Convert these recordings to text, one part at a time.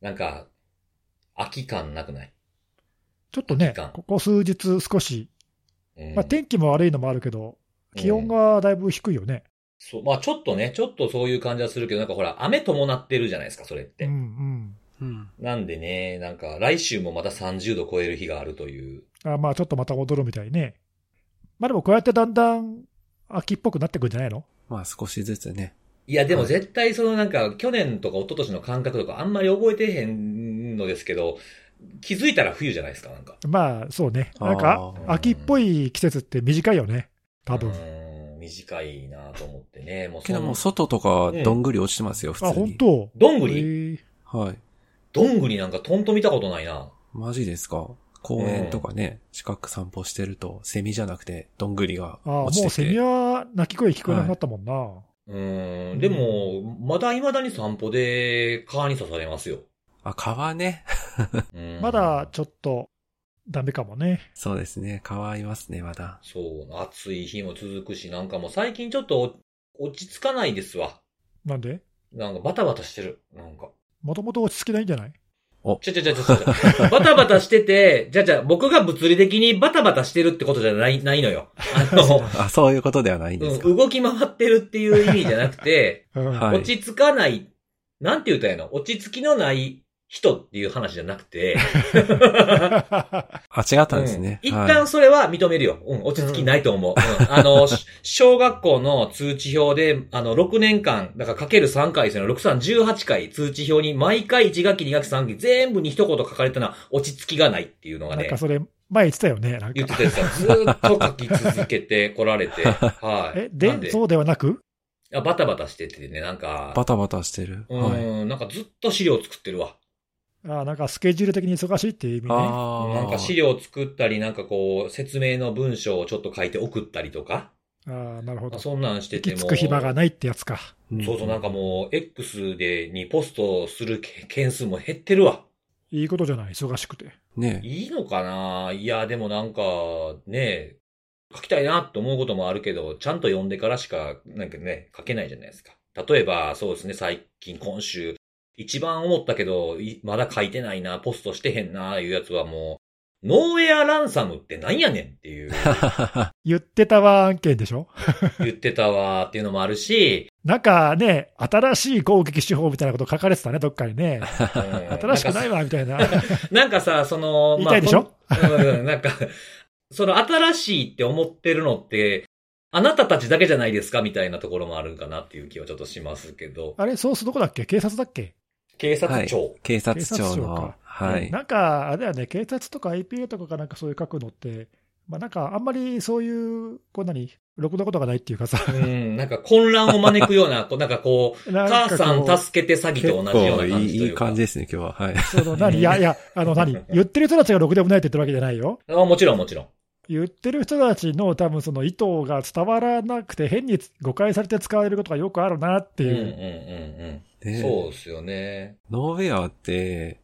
なんか、空き感なくない、ちょっとねここ数日少し、うんまあ、天気も悪いのもあるけど、気温がだいぶ低いよね。そう、まあちょっとね、ちょっとそういう感じはするけど、なんかほら、雨伴ってるじゃないですか、それって。うんうん。うん。なんでね、なんか来週もまた30度超える日があるという。あまあちょっとまた踊るみたいね。まあでもこうやってだんだん秋っぽくなってくるんじゃないの？まあ少しずつね。いや、でもはい絶対そのなんか、去年とか一昨年の感覚とかあんまり覚えてへんのですけど、気づいたら冬じゃないですか、なんか。まあそうね。あーなんか秋っぽい季節って短いよね。多分う。ーん短いなと思ってね。もうけどもう外とかどんぐり落ちてますよ、普あ、通に。本当？どんぐり？はい。どんぐりなんかとんと見たことないな。マジですか？公園とかね、近く散歩してると、セミじゃなくて、どんぐりがあも落ちてて。うセミは鳴き声聞こえなくなったもんな。うーん。でも、まだ未だに散歩で川に刺されますよ。あ、川ね。うんまだちょっとダメかもね。そうですね。川いますね、まだ。そう、暑い日も続くし、なんかもう最近ちょっと落ち着かないですわ。なんで？なんかバタバタしてる。なんか。もともと落ち着きないんじゃない？ちょちょちょちょちょ。バタバタしてて、じゃあじゃあ僕が物理的にバタバタしてるってことじゃない、ないのよ。あの、あ、そういうことではないんですか。うん動き回ってるっていう意味じゃなくて、う んはい落ち着かない、なんて言ったらいいの？落ち着きのない人っていう話じゃなくて、あ、違ったんですね。うん一はい旦それは認めるよ。うん、落ち着きないと思う。うんあの、し 小学校の通知表で、あの、6年間、だからかける3回ですよね。6、3、18回通知表に毎回1学期、2学期、3学期全部に一言書かれたのは落ち着きがないっていうのがねなんか、それ、前言ってたよね。なんか言ってたやつがずーっと書き続けてこられて、はい。え、で、そうではなく？あバタバタしててね、なんか、バタバタしてる。うはい。ん、なんかずっと資料作ってるわ。あなんかスケジュール的に忙しいっていう意味ね。ああ。なんか資料作ったり、なんかこう、説明の文章をちょっと書いて送ったりとか、ああ、なるほど。そんなんしてても。行き着く暇がないってやつか。んそうそう、なんかもう、X で、にポストするけ件数も減ってるわ。いいことじゃない、忙しくて。ねいいのかな？いや、でもなんか、ね書きたいなって思うこともあるけど、ちゃんと読んでからしか、なんかね、書けないじゃないですか。例えば、そうですね、最近、今週、一番思ったけど、いまだ書いてないな、ポストしてへんな、いうやつはもう、ノーウェアランサムってなんやねんっていう、言ってたわ案件でしょ？言ってたわっていうのもあるし、なんかね、新しい攻撃手法みたいなこと書かれてたね、どっかにね。うん。新しくないわ、みたいな。なんか さ、その、言いたいでしょ？まあうんなんか、その新しいって思ってるのって、あなたたちだけじゃないですかみたいなところもあるかなっていう気はちょっとしますけど。あれ、ソースどこだっけ？警察だっけ？警察庁。警察庁警察庁のか、はい。なんか、あれだよね、警察とか IPA とかがなんかそういう書くのって、まあなんかあんまりそういう、こう何、ろくなことがないっていうかさ、うん、なんか混乱を招くような、こうなんかこう、なんか母さん助けて詐欺と同じような感いいいいじというか。感じですね、今日は。はい。その何、いやいや、あの何、言ってる人たちがろくでもないって言ってるわけじゃないよ。あもちろんもちろん。言ってる人たちの多分その意図が伝わらなくて、変に誤解されて使われることがよくあるなっていう。うんうんうんうん。ねそうですよね。ノーウェアって、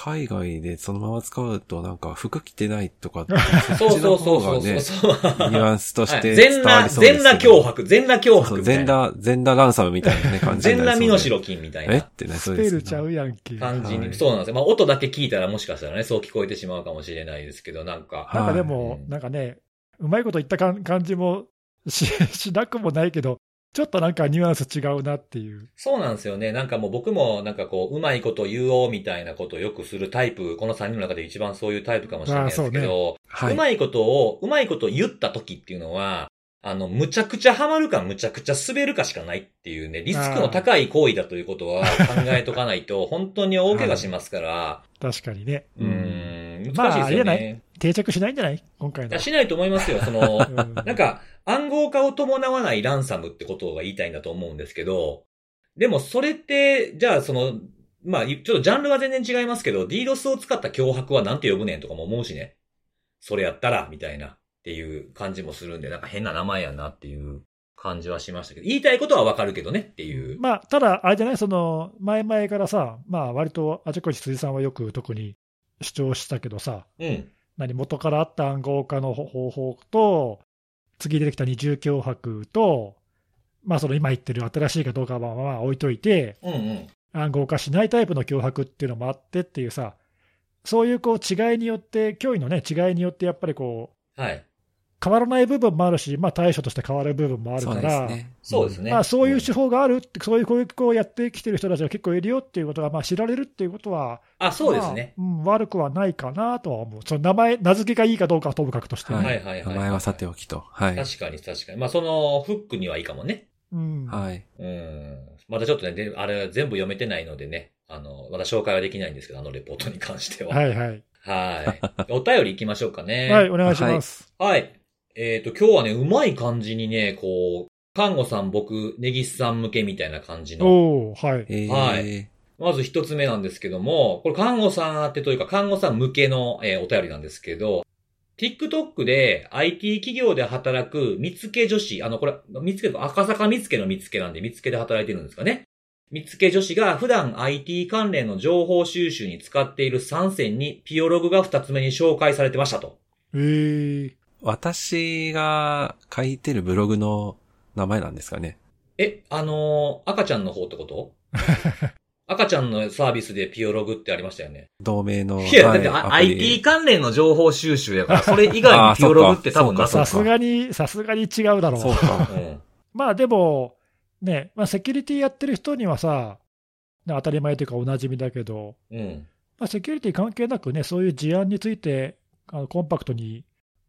海外でそのまま使うとなんか服着てないとかって、そうそうそうそうそう方がね、ニュアンスとして伝わりそうです全裸脅迫、全裸脅迫みたいな。全裸、全裸ランサムみたいなね、感じに全裸身代金みたいな。えってね、そうですけどスペルちゃうやんけ。感じに、はいそうなんですよ。まあ、音だけ聞いたらもしかしたらね、そう聞こえてしまうかもしれないですけど、なんか、なんかではもい、なんかね、うまいこと言ったかん感じもししなくもないけど、ちょっとなんかニュアンス違うなっていう。そうなんですよね。なんかもう僕もなんかこう、うまいこと言おうみたいなことをよくするタイプ、この3人の中で一番そういうタイプかもしれないですけあど、はい。うまいことを、うまいことを言った時っていうのは、あの、むちゃくちゃハマるかむちゃくちゃ滑るかしかないっていうね、リスクの高い行為だということは考えとかないと、本当に大怪我しますから、確かにね。うーん、まあ難しいですよあれじゃなね。定着しないんじゃない？今回の。しないと思いますよ。その、うんなんか、暗号化を伴わないランサムってことが言いたいんだと思うんですけど、でもそれって、じゃあその、まあ、ちょっとジャンルは全然違いますけど、DDoS を使った脅迫はなんて呼ぶねんとかも思うしね。それやったら、みたいな、っていう感じもするんで、なんか変な名前やなっていう感じはしましたけど、言いたいことはわかるけどねっていう。まあ、ただ、あれじゃない、その、前々からさ、まあ、割とあちこち辻さんはよく特に主張したけどさ、うん。何、元からあった暗号化の方法と、次出てきた二重脅迫と、まあ、その今言ってる新しいかどうかはまあまあ置いといて、うんうん。暗号化しないタイプの脅迫っていうのもあってっていうさ、そういうこう違いによって、脅威のね、違いによってやっぱりこう、はい。変わらない部分もあるし、まあ、対処として変わる部分もあるそうから、ですね。そうですね。まあ、そういう手法があるって、そういう攻撃をやってきてる人たちが結構いるよっていうことが、まあ、知られるっていうことは、あ、そうですね。まあうん、悪くはないかなとは思う、その名前、名付けがいいかどうかはともかくとしてね、はいはいはいはい名前はさておきと。はい。確かに確かに。まあ、その、フックにはいいかもね。うんはい。うん。まだちょっとね、であれ全部読めてないのでね、あの、まだ紹介はできないんですけど、あのレポートに関しては。。はいいはい、はい。お便り行きましょうかね。はい、お願いします。はい。えっ、と、今日はね、うまい感じにね、こう、看護さん僕、ネギスさん向けみたいな感じの。おおはい、えー、はいまず一つ目なんですけども、これ看護さん宛てというか、看護さん向けの、えーお便りなんですけど、TikTok で IT 企業で働く見つけ女子、あの、これ、見つけ、赤坂見つけの見つけなんで、見つけで働いてるんですかね。見つけ女子が普段 IT 関連の情報収集に使っている3選にピオログが2つ目に紹介されてましたと。えー、私が書いてるブログの名前なんですかね。え、あのー赤ちゃんの方ってこと？赤ちゃんのサービスでピオログってありましたよね。同名の。いや、だはいって、あアプリ IT 関連の情報収集やから、それ以外に ピオログって多分なさあーさすがに、さすがに違うだろう。そうか。うん。まあでも、ね、まあ、セキュリティやってる人にはさ、ね当たり前というかおなじみだけど、うん。まあ、セキュリティ関係なくね、そういう事案について、あのコンパクトに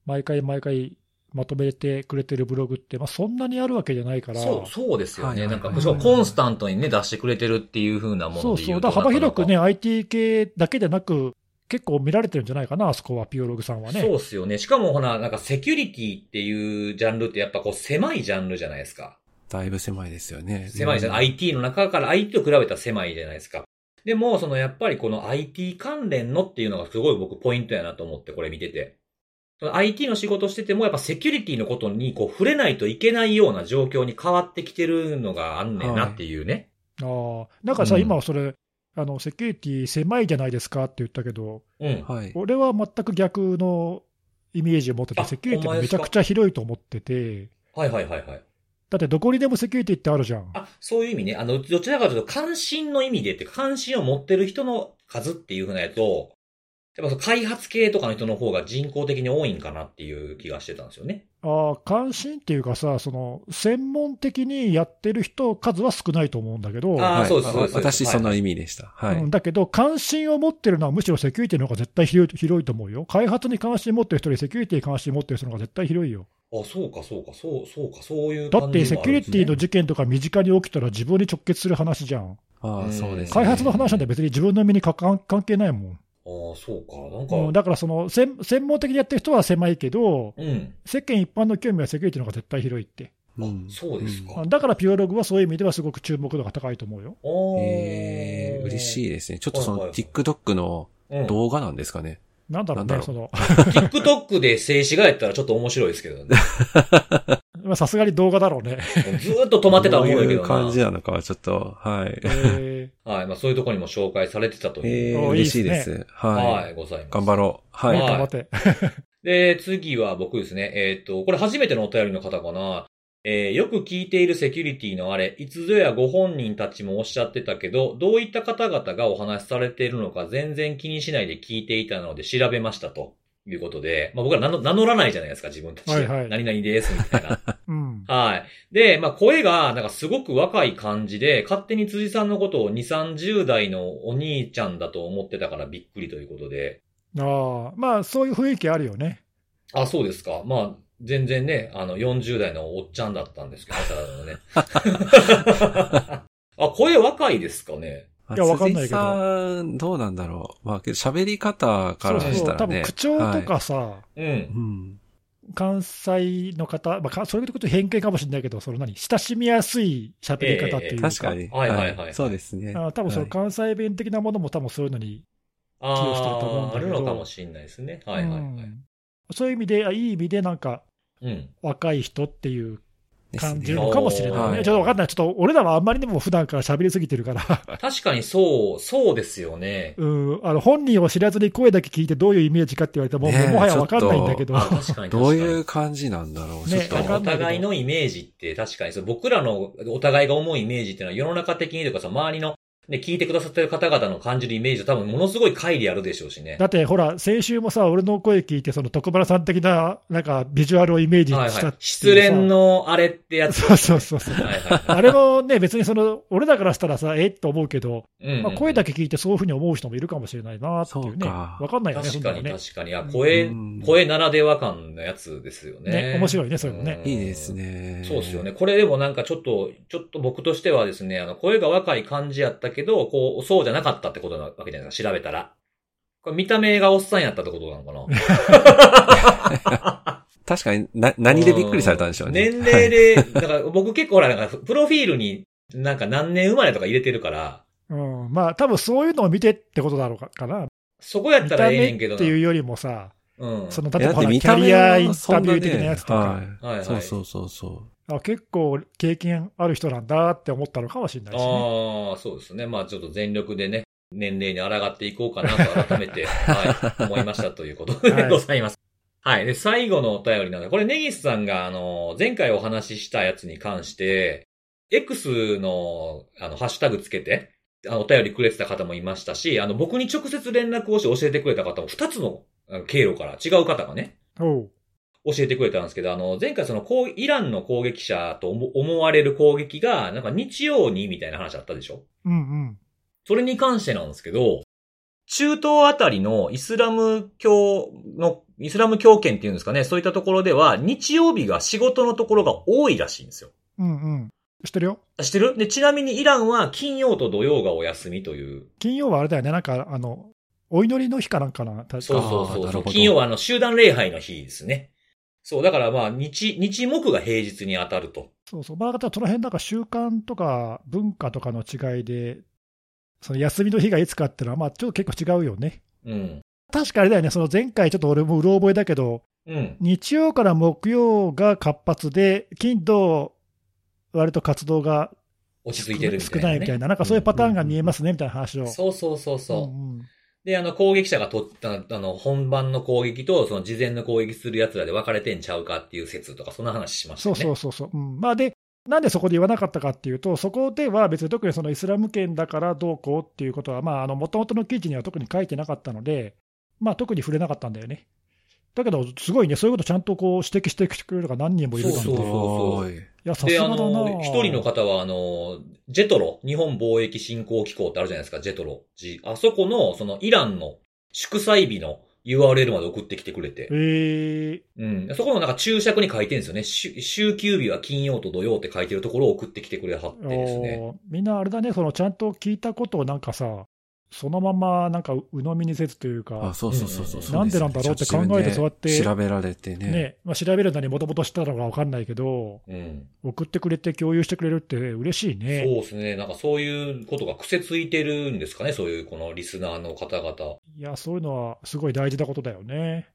毎回毎回まとめてくれてるブログって、まあ、そんなにあるわけじゃないから、そう、そうですよね。なんか、はいそうコンスタントにね、出してくれてるっていう風なもそうそう、ので言うと。だから幅広くね、IT 系だけでなく、結構見られてるんじゃないかな、あそこは、ピオログさんは。ね。そうっすよね。しかもほら、なんかセキュリティっていうジャンルってやっぱこう狭いジャンルじゃないですか。だいぶ狭いですよね。狭いじゃん。うん IT の中から IT と比べたら狭いじゃないですか。でも、そのやっぱりこの IT 関連のっていうのがすごい僕ポイントやなと思ってこれ見てて。その IT の仕事しててもやっぱセキュリティのことにこう触れないといけないような状況に変わってきてるのがあんねんなっていうね。あーなんかさ、うん今はそれあの、セキュリティ狭いじゃないですかって言ったけど、うん。はい。俺は全く逆のイメージを持ってて、あセキュリティめちゃくちゃ広いと思ってて、はいはいはいはい。だってどこにでもセキュリティってあるじゃん。あ、そういう意味ね。あの、どちらかというと関心の意味でって関心を持ってる人の数っていうふうなやつを、やっぱその開発系とかの人の方が人口的に多いんかなっていう気がしてたんですよね。ああ、関心っていうかさ、その専門的にやってる人、数は少ないと思うんだけど、あーはいそうですそうです私、そのはい意味でした。はい。うんだけど、関心を持ってるのはむしろセキュリティの方が絶対広い広いと思うよ。開発に関心持ってる人よりセキュリティに関心持ってる人の方が絶対広いよ。あ、そうかそうか、そう、そうか、そういうねってセキュリティの事件とか身近に起きたら自分に直結する話じゃん。ああ、そうですね。開発の話なんて別に自分の身に関係ないもん。ああ、そうか。なんか、うん、だからその専専門的にやってる人は狭いけど、うん。世間一般の興味はセキュリティの方が絶対広いって。うんそうですかだからピュアログはそういう意味ではすごく注目度が高いと思うよ。ああ。えー、嬉しいですね。ちょっとその TikTok のうん。動画なんですかね。なんだろうね、なんだろうその、TikTok で静止画やったらちょっと面白いですけどね。まあさすがに動画だろうね。ずーっと止まってたらどうい思うけどな。う感じなのかはちょっと、はい。えはい。まあそういうところにも紹介されてたという。えー、嬉しいです。は、はいい。ございます。頑張ろう。ー、はい。ね頑張って。で、次は僕ですね。えっ、と、これ初めてのお便りの方かな。えーよく聞いているセキュリティのあれ、いつぞやご本人たちもおっしゃってたけど、どういった方々がお話しされているのか全然気にしないで聞いていたので調べましたということで、まあ僕ら名乗らないじゃないですか、自分たちで。はいはい何々です、みたいな。うん。はい。で、まあ声がなんかすごく若い感じで、勝手に辻さんのことを2、30代のお兄ちゃんだと思ってたからびっくりということで。ああ、まあそういう雰囲気あるよね。あ、そうですか。まあ、全然ね、あの、40代のおっちゃんだったんですけど、ただのね。あ、声若いですかね。まあいやわかんないけど辻さん、どうなんだろう。まあ、けど喋り方からそうそう、したらね。多分口調とかさ、うんはい。う。ん。関西の方、まあか、それでこと偏見かもしれないけど、その何、親しみやすい喋り方っていうか、確かに。はいはいはいそうですね。あ多分そのはい関西弁的なものも多分そういうのに、あ寄与してると思うんあ、あだけどるのかもしれないですね。はいはいはい。うんそういう意味で、あいい意味でなんかうん。若い人っていう感じるのかもしれないね。はいちょっとわかんない。ちょっと俺らはあんまりにも普段から喋りすぎてるから、確かにそう、そうですよね。うん、あの本人を知らずに声だけ聞いてどういうイメージかって言われても、ももはやわかんないんだけど、あ、確かに確かに。どういう感じなんだろう。ねちょっと。お互いのイメージって確かにそう僕らのお互いが思うイメージっていうのは世の中的にというかさ、周りのね、聞いてくださってる方々の感じるイメージと多分ものすごい乖離あるでしょうしね。だってほら、先週もさ、俺の声聞いて、その徳原さん的な、なんか、ビジュアルをイメージはいはいしたっていう。失恋のあれってやつ。そうそうそうそう。はいはい。あれもね、別にその、俺らからしたらさ、えっと思うけど、うんうんまあ、声だけ聞いてそういうふうに思う人もいるかもしれないなっていうね。そうかわかんないよね、確かに。確かに。あ、声うん、声ならでは感のやつですよね。ね面白いねそういうのねんいいです。ね。そうですよね。。これでもなんかちょっと、ちょっと僕としてはですね、あの、声が若い感じやったけど、こう、そうじゃなかったってことなわけじゃないですか、調べたら。これ見た目がおっさんやったってことなのかな？確かに、な、何でびっくりされたんでしょうね。年齢で、だから僕結構ほら、なんか、プロフィールになんか何年生まれとか入れてるから、うん。まあ、多分そういうのを見てってことだろうかな。そこやっ見たたらええねんけどっていうよりもさ、うん。その、例えばキャ見た目リアインタビュー的なやつとか、はいはいはいそうそうそうそあ結構経験ある人なんだって思ったのかもしれないしね。ああ、そうですね。まあちょっと全力でね、年齢に抗っていこうかなと改めて、はい、思いましたということではいございます。はい。で、最後のお便りなので、これネギスさんが、あの、前回お話ししたやつに関して、X の、あの、ハッシュタグつけて、あの、お便りくれてた方もいましたし、あの、僕に直接連絡をして教えてくれた方も、二つの経路から違う方がね、教えてくれたんですけど、あの、前回その、イランの攻撃者と思思われる攻撃が、なんか日曜にみたいな話あったでしょ？うんうん。それに関してなんですけど、中東あたりのイスラム教の、イスラム教圏っていうんですかね、そういったところでは、日曜日が仕事のところが多いらしいんですよ。うんうん。知ってるよ。知ってる？で、ちなみにイランは金曜と土曜がお休みという。金曜はあれだよね、なんか、あの、お祈りの日かなんかな、確かそうそうそうそう。金曜はあの集団礼拝の日ですね。そう、だからまあ、日、日木が平日に当たると。そうそう。まあ、だからその辺なんか習慣とか文化とかの違いで、その休みの日がいつかっていうのは、まあ、ちょっと結構違うよね。うん。確かあれだよね、その前回ちょっと俺もうろ覚えだけど、うん。日曜から木曜が活発で、金土、割と活動が落ち着いてるみたい少な、ね。ないみたいな、なんかそういうパターンが見えますねみたいな話を。そうそうそうそう。んんで、あの、攻撃者がとった、あの、本番の攻撃と、その事前の攻撃する奴らで分かれてんちゃうかっていう説とか、そんな話しましたそう。そうそうそう。うん、まあで、なんでそこで言わなかったかっていうと、そこでは別に特にそのイスラム圏だからどうこうっていうことは、まあ、あの、元々の記事には特に書いてなかったので、まあ、特に触れなかったんだよね。だけど、すごいね、そういうことちゃんとこう指摘してくれる方が何人もいるから、そうそうおーいいや、さすで、があだなの、一人の方は、あの、ジェトロ、日本貿易振興機構ってあるじゃないですか、ジェトロ。G あそこの、その、イランの祝祭日の URL まで送ってきてくれてえ。ー、うん。そこのなんか注釈に書いてるんですよね。週週休日は金曜と土曜って書いてるところを送ってきてくれはってですね。おーみんなあれだね、そのちゃんと聞いたことをなんかさ、そのままなんか鵜呑みにせずというかあ、、そうそうそうそう。うんそうなんでなんだろうって考えてそうやって調べられてね。ねまあ、調べるのにもともと知ったのか分かんないけど、うん。送ってくれて共有してくれるって嬉しいそうね。ですね。なんかそういうことが癖ついてるんですかね？そういうこのリスナーの方々。いや、そういうのはすごい大事なことだよね。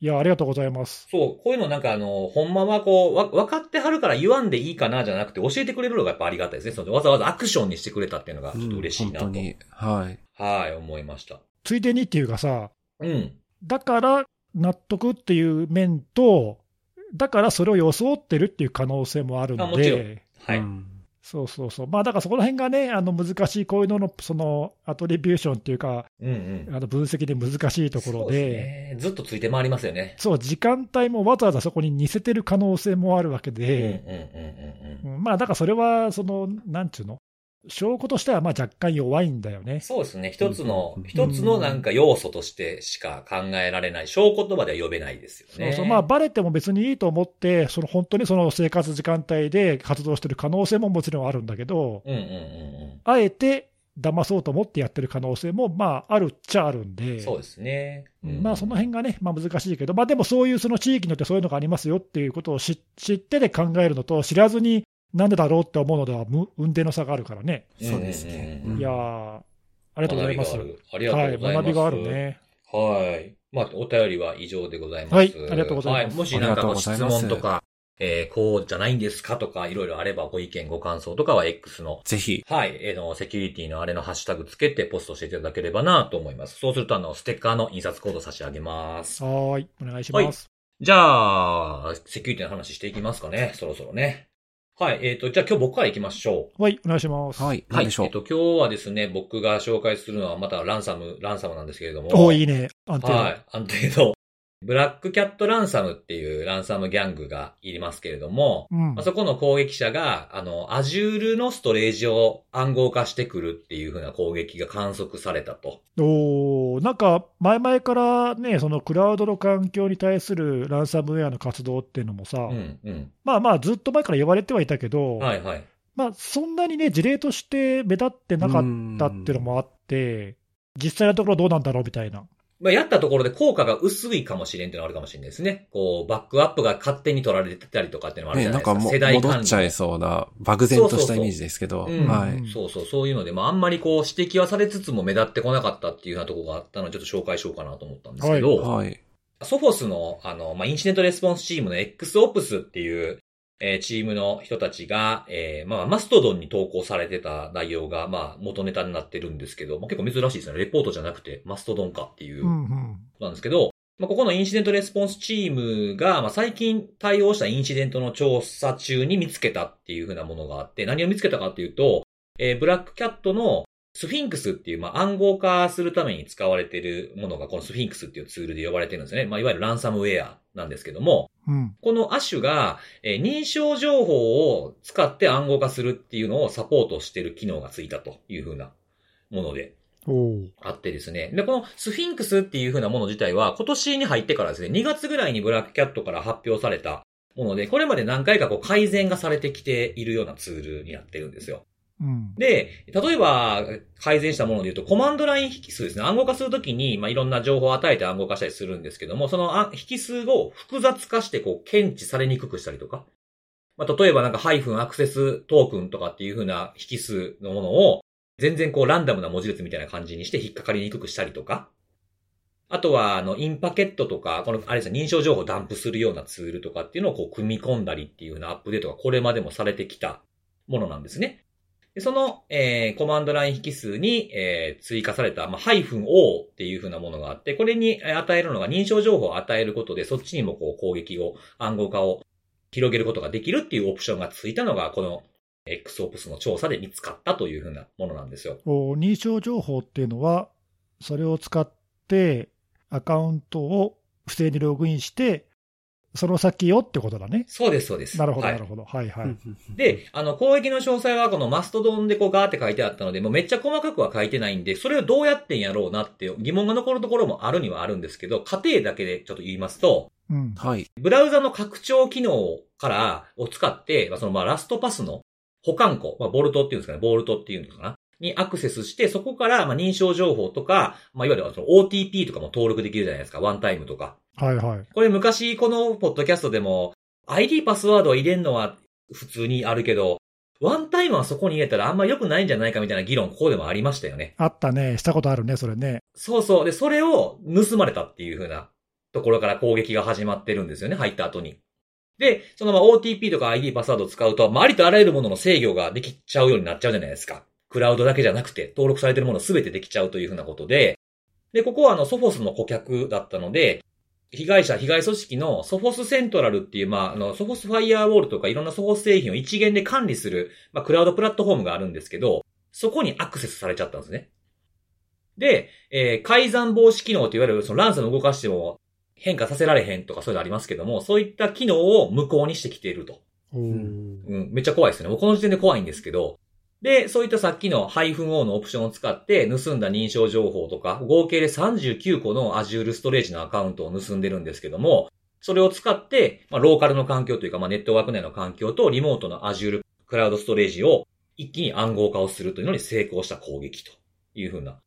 いや、ありがとうございます。そう、こういうのなんかあの、ほんまはこう、わ、分かってはるから言わんでいいかなじゃなくて教えてくれるのがやっぱありがたいですね。そのわざわざアクションにしてくれたっていうのがちょっと嬉しいなと。うん本当に。はい。はい、思いました。ついでにっていうかさ、うん。だから納得っていう面と、だからそれを装ってるっていう可能性もあるのあもちろんで、はい。うんそうそうそう、まあだからそこら辺がね、あの難しい、こういうののそのアトリビューションっていうか、うんうん。あの分析で難しいところそうで、すね。ずっとついて回りますよね。そう、時間帯もわざわざそこに似せてる可能性もあるわけうんうんで、うんうんうんまあだからそれは、その、なんちゅうの、証拠としてはまあ若干弱いんだよね。そうですね。一つのうん、一つのなんか要素としてしか考えられない。小言葉では呼べないですよね。そうそうまあ、バレても別にいいと思って、その本当にその生活時間帯で活動してる可能性ももちろんあるんだけど、うんうんうんあえて騙そうと思ってやってる可能性も、まあ、あるっちゃあるんうで、ん。そうですね。うんまあ、その辺がね、まあ、難しいけど、まあ、でもそういうその地域によってそういうのがありますよっていうことを知知ってで考えるのと、知らずになんでだろうって思うのでは、む運転の差があるからね。そうですね。いやー、ありがとうございます。ありがとうございます。はい、学びがあるね。はい。まあ、お便りは以上でございます。はいありがとうございますはい。もしなんかご質問とか、えー、こうじゃないんですかとか、いろいろあればご意見、ご感想とかは X の、ぜひ。はい、えーの、セキュリティのあれのハッシュタグつけてポストしていただければなと思います。そうすると、あの、ステッカーの印刷コード差し上げます。はーい、お願いします。じゃあ、セキュリティの話していきますかね、そろそろね。はい。えっ、と、じゃあ今日僕から行きましょう。はい、お願いします。はい。はい。何でしょう？えっ、と、今日はですね、僕が紹介するのはまたランサム、ランサムなんですけれども。おーいいね。安定はい。安定の、ブラックキャットランサムっていうランサムギャングがいますけれども、うんまあ、。そこの攻撃者が、あの、Azure のストレージを暗号化してくるっていう風な攻撃が観測されたと。おーなんか、前々からね、そのクラウドの環境に対するランサムウェアの活動っていうのもさ、うん、うん。まあまあ、ずっと前から言われてはいたけど、はい、はい。まあ、そんなにね、事例として目立ってなかったっていうのもあって、実際のところどうなんだろうみたいな。まあ、やったところで効果が薄いかもしれんっていうのはあるかもしれないですね。こう、バックアップが勝手に取られてたりとかっていうのもあるじね、ゃなですか。ないんかも世代間戻っちゃいそうな、漠然としたイメージですけど。そうそうそうい。うんそうそう、そういうので、まあ、あんまりこう、指摘はされつつも目立ってこなかったっていうようなところがあったので、ちょっと紹介しようかなと思ったんですけど、はい。ソフォスの、あの、まあ、インシデントレスポンスチームの XOPS っていう、えーチームの人たちが、えーまあ、マストドンに投稿されてた内容が、まあ、元ネタになってるんですけど、まあ、結構珍しいですね。レポートじゃなくて、マストドンかっていう、うんうん。なんですけど、まあ、ここのインシデントレスポンスチームが、まあ、最近対応したインシデントの調査中に見つけたっていうふうなものがあって、何を見つけたかっていうと、えー BlackCat の Sphynx っていう、まあ、暗号化するために使われているものが、この Sphynx っていうツールで呼ばれてるんですね。まあ、いわゆるランサムウェアなんですけども、うん。このアッシュが、えー認証情報を使って暗号化するっていうのをサポートしている機能がついたというふうなもので、あってですね。で、このスフィンクスっていう風なもの自体は、今年に入ってからですね、2月ぐらいにブラックキャットから発表されたもので、これまで何回かこう改善がされてきているようなツールになってるんですよ。うん。で、例えば、改善したもので言うと、コマンドライン引数ですね。暗号化するときに、まあ、いろんな情報を与えて暗号化したりするんですけども、その引数を複雑化して、こう、検知されにくくしたりとか。まあ、例えばなんか、ハイフンアクセストークンとかっていう風な引数のものを、全然こう、ランダムな文字列みたいな感じにして引っかかりにくくしたりとか。あとは、あの、インパケットとか、この、あれですね、認証情報をダンプするようなツールとかっていうのをこう、組み込んだりっていう風なアップデートがこれまでもされてきたものなんですね。でその、えーコマンドライン引数に、えー追加された、まあ、ハイフン O っていう風なものがあって、これに与えるのが認証情報を与えることで、そっちにもこう攻撃を、暗号化を広げることができるっていうオプションがついたのが、この XOPS の調査で見つかったという風なものなんですよ。認証情報っていうのは、それを使って、アカウントを不正にログインして、その先をってことだね。そうです、そうです。なるほど、はいなるほど。はいはい。で、あの、攻撃の詳細はこのマストドンでこうガーって書いてあったので、もうめっちゃ細かくは書いてないんで、それをどうやってんやろうなって疑問が残るところもあるにはあるんですけど、過程だけでちょっと言いますと、うん。はい。ブラウザの拡張機能から、を使って、まあ、そのまあラストパスの保管庫、まあ、ボルトっていうんですかね、ボルトっていうのかな？にアクセスして、そこからまあ認証情報とか、まあ、いわゆるその OTP とかも登録できるじゃないですか、ワンタイムとか。はいはい。これ昔このポッドキャストでも ID パスワードを入れるのは普通にあるけど、ワンタイムはそこに入れたらあんま良くないんじゃないかみたいな議論ここでもありましたよね。あったね。したことあるね、それね。そうそう。で、それを盗まれたっていう風なところから攻撃が始まってるんですよね、入った後に。で、そのまま OTP とか ID パスワードを使うと、まあ、ありとあらゆるものの制御ができちゃうようになっちゃうじゃないですか。クラウドだけじゃなくて、登録されてるものすべてできちゃうという風なことで、で、ここはあの、ソフォスの顧客だったので、被害者、被害組織のソフォスセントラルっていう、まあ、あの、ソフォスファイアーウォールとかいろんなソフォス製品を一元で管理する、まあ、クラウドプラットフォームがあるんですけど、そこにアクセスされちゃったんですね。で、えー改ざん防止機能といわれる、そのランサム動かしても変化させられへんとかそういうのありますけども、そういった機能を無効にしてきていると。おーうん、めっちゃ怖いですよね。もうこの時点で怖いんですけど、で、そういったさっきの -O のオプションを使って盗んだ認証情報とか、合計で39個の Azure ストレージのアカウントを盗んでるんですけども、それを使って、まあ、ローカルの環境というか、まあ、ネットワーク内の環境とリモートの Azure クラウドストレージを一気に暗号化をするというのに成功した攻撃というふうな、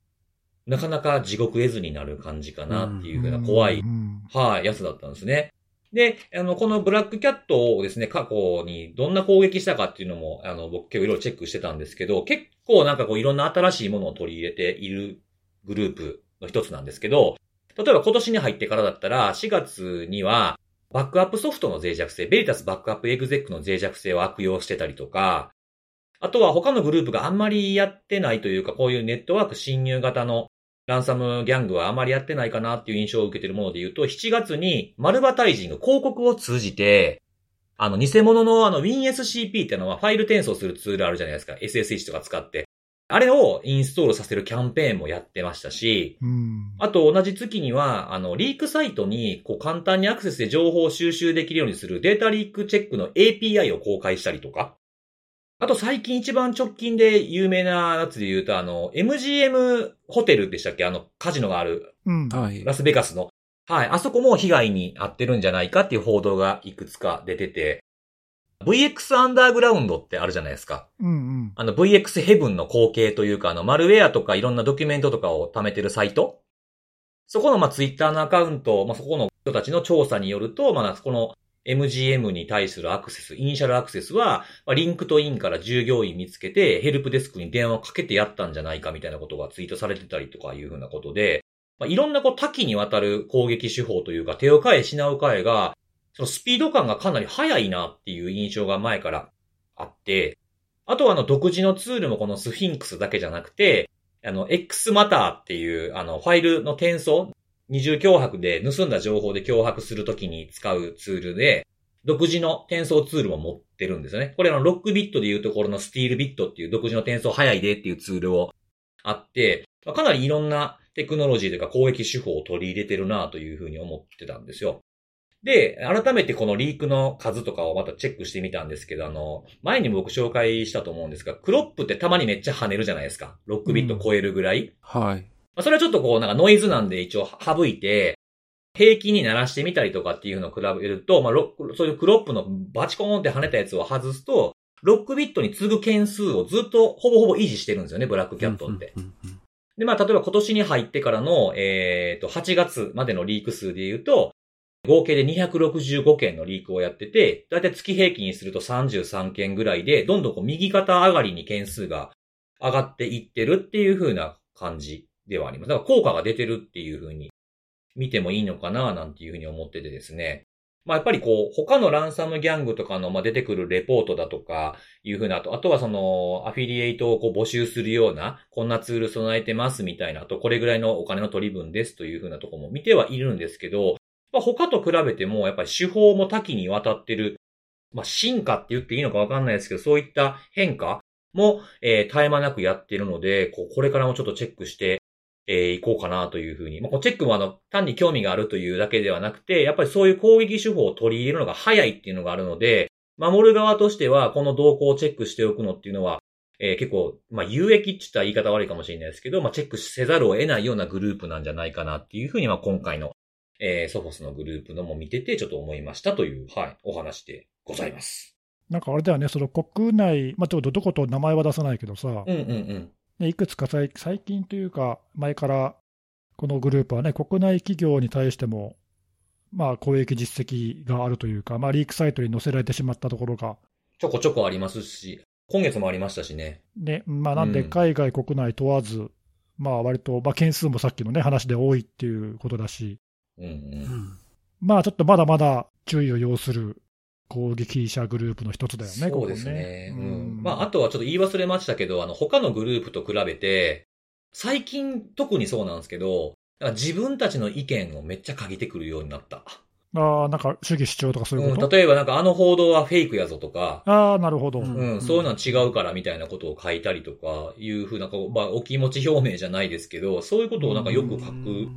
なかなか地獄絵図になる感じかなっていうふうな怖いうんはい、やつだったんですね。で、あの、このブラックキャットをですね、過去にどんな攻撃したかっていうのも、あの、僕結構いろいろチェックしてたんですけど、結構なんかこういろんな新しいものを取り入れているグループの一つなんですけど、例えば今年に入ってからだったら、4月には、バックアップソフトの脆弱性、ベリタスバックアップエグゼックの脆弱性を悪用してたりとか、あとは他のグループがあんまりやってないというか、こういうネットワーク侵入型のランサムギャングはあまりやってないかなっていう印象を受けているもので言うと、7月にマルバタイジング広告を通じて、あの、偽物のあの WinSCP っていうのはファイル転送するツールあるじゃないですか。SSH とか使って。あれをインストールさせるキャンペーンもやってましたし、うん。あと同じ月には、あの、リークサイトに、こう簡単にアクセスで情報を収集できるようにするデータリークチェックの API を公開したりとか。あと最近一番直近で有名なやつで言うと、あの、MGM ホテルでしたっけ？あの、カジノがあるうん。はい。ラスベガスの。はい。あそこも被害に遭ってるんじゃないかっていう報道がいくつか出てて、VX アンダーグラウンドってあるじゃないですか。うんうん。あの VX ヘブンの後継というか、あの、マルウェアとかいろんなドキュメントとかを貯めてるサイトそこの、まあ、ツイッターのアカウント、まあ、そこの人たちの調査によると、まあ、そこの MGM に対するアクセス、イニシャルアクセスは、 LinkedIn から従業員見つけて、ヘルプデスクに電話をかけてやったんじゃないかみたいなことがツイートされてたりとかいうふうなことで、まあ、いろんなこう多岐にわたる攻撃手法というか、手を変え品を変えが、そのスピード感がかなり速いなっていう印象が前からあって、あとはあの独自のツールもこの Sphynx だけじゃなくて、あの X マターっていうあのファイルの転送、二重脅迫で盗んだ情報で脅迫するときに使うツールで、独自の転送ツールも持ってるんですよね。これあのロックビットでいうところのスティールビットっていう独自の転送早いでっていうツールをあって、まあかなりいろんなテクノロジーというか攻撃手法を取り入れてるなというふうに思ってたんですよ。で、改めてこのリークの数とかをまたチェックしてみたんですけど、あの、前にも僕紹介したと思うんですが、クロップってたまにめっちゃ跳ねるじゃないですか。ロックビット超えるぐらい。はい。まあ、それはちょっとこう、なんかノイズなんで一応省いて、平均に鳴らしてみたりとかっていうのを比べると、まあ、ロそういうクロップのバチコーンって跳ねたやつを外すと、ロックビットに次ぐ件数をずっとほぼほぼ維持してるんですよね、ブラックキャットって。で、まあ、例えば今年に入ってからの、えっ、と、8月までのリーク数で言うと、合計で265件のリークをやってて、だいたい月平均にすると33件ぐらいで、どんどんこう右肩上がりに件数が上がっていってるっていう風な感じではあります。だから効果が出てるっていう風に見てもいいのかななんていう風に思っててですね。まあやっぱりこう、他のランサムギャングとかの、まあ、出てくるレポートだとか、いうふうな、と、あとはその、アフィリエイトをこう募集するような、こんなツール備えてますみたいな、あと、これぐらいのお金の取り分ですというふうなとこも見てはいるんですけど、まあ、他と比べても、やっぱり手法も多岐にわたってる、まあ、進化って言っていいのかわかんないですけど、そういった変化も、えー絶え間なくやってるので、こう、これからもちょっとチェックして、えー、いこうかなというふうに。まあ、チェックもあの、単に興味があるというだけではなくて、やっぱりそういう攻撃手法を取り入れるのが早いっていうのがあるので、守る側としては、この動向をチェックしておくのっていうのは、えー結構、まあ、有益って言ったら言い方悪いかもしれないですけど、まあ、チェックせざるを得ないようなグループなんじゃないかなっていうふうに、まあ、今回の、えーソフォスのグループのも見てて、ちょっと思いましたという、はい、お話でございます。なんかあれだよね、その国内、まあ、ちょっとどこと名前は出さないけどさ、うんうんうん。ねいくつか最最近というか、前からこのグループはね、国内企業に対しても、まあ、公益実績があるというか、まあ、リークサイトに載せられてしまったところが、ちょこちょこありますし、今月もありましたしね。ね、まあ、なんでうん海外、国内問わず、まあ割と、まあ、件数もさっきのね、話で多いっていうことだし、うんうん。うんまあちょっとまだまだ注意を要する攻撃者グループの一つだよね、そうですね。ここうん。まあ、あとはちょっと言い忘れましたけど、あの、他のグループと比べて、最近特にそうなんですけど、自分たちの意見をめっちゃ嗅ぎてくるようになった。ああ、なんか主義主張とかそういううん、こと、例えばなんかあの報道はフェイクやぞとか、ああ、なるほど。うんうん、そういうのは違うからみたいなことを書いたりとか、いうふうな、まあ、お気持ち表明じゃないですけど、そういうことをなんかよく書く、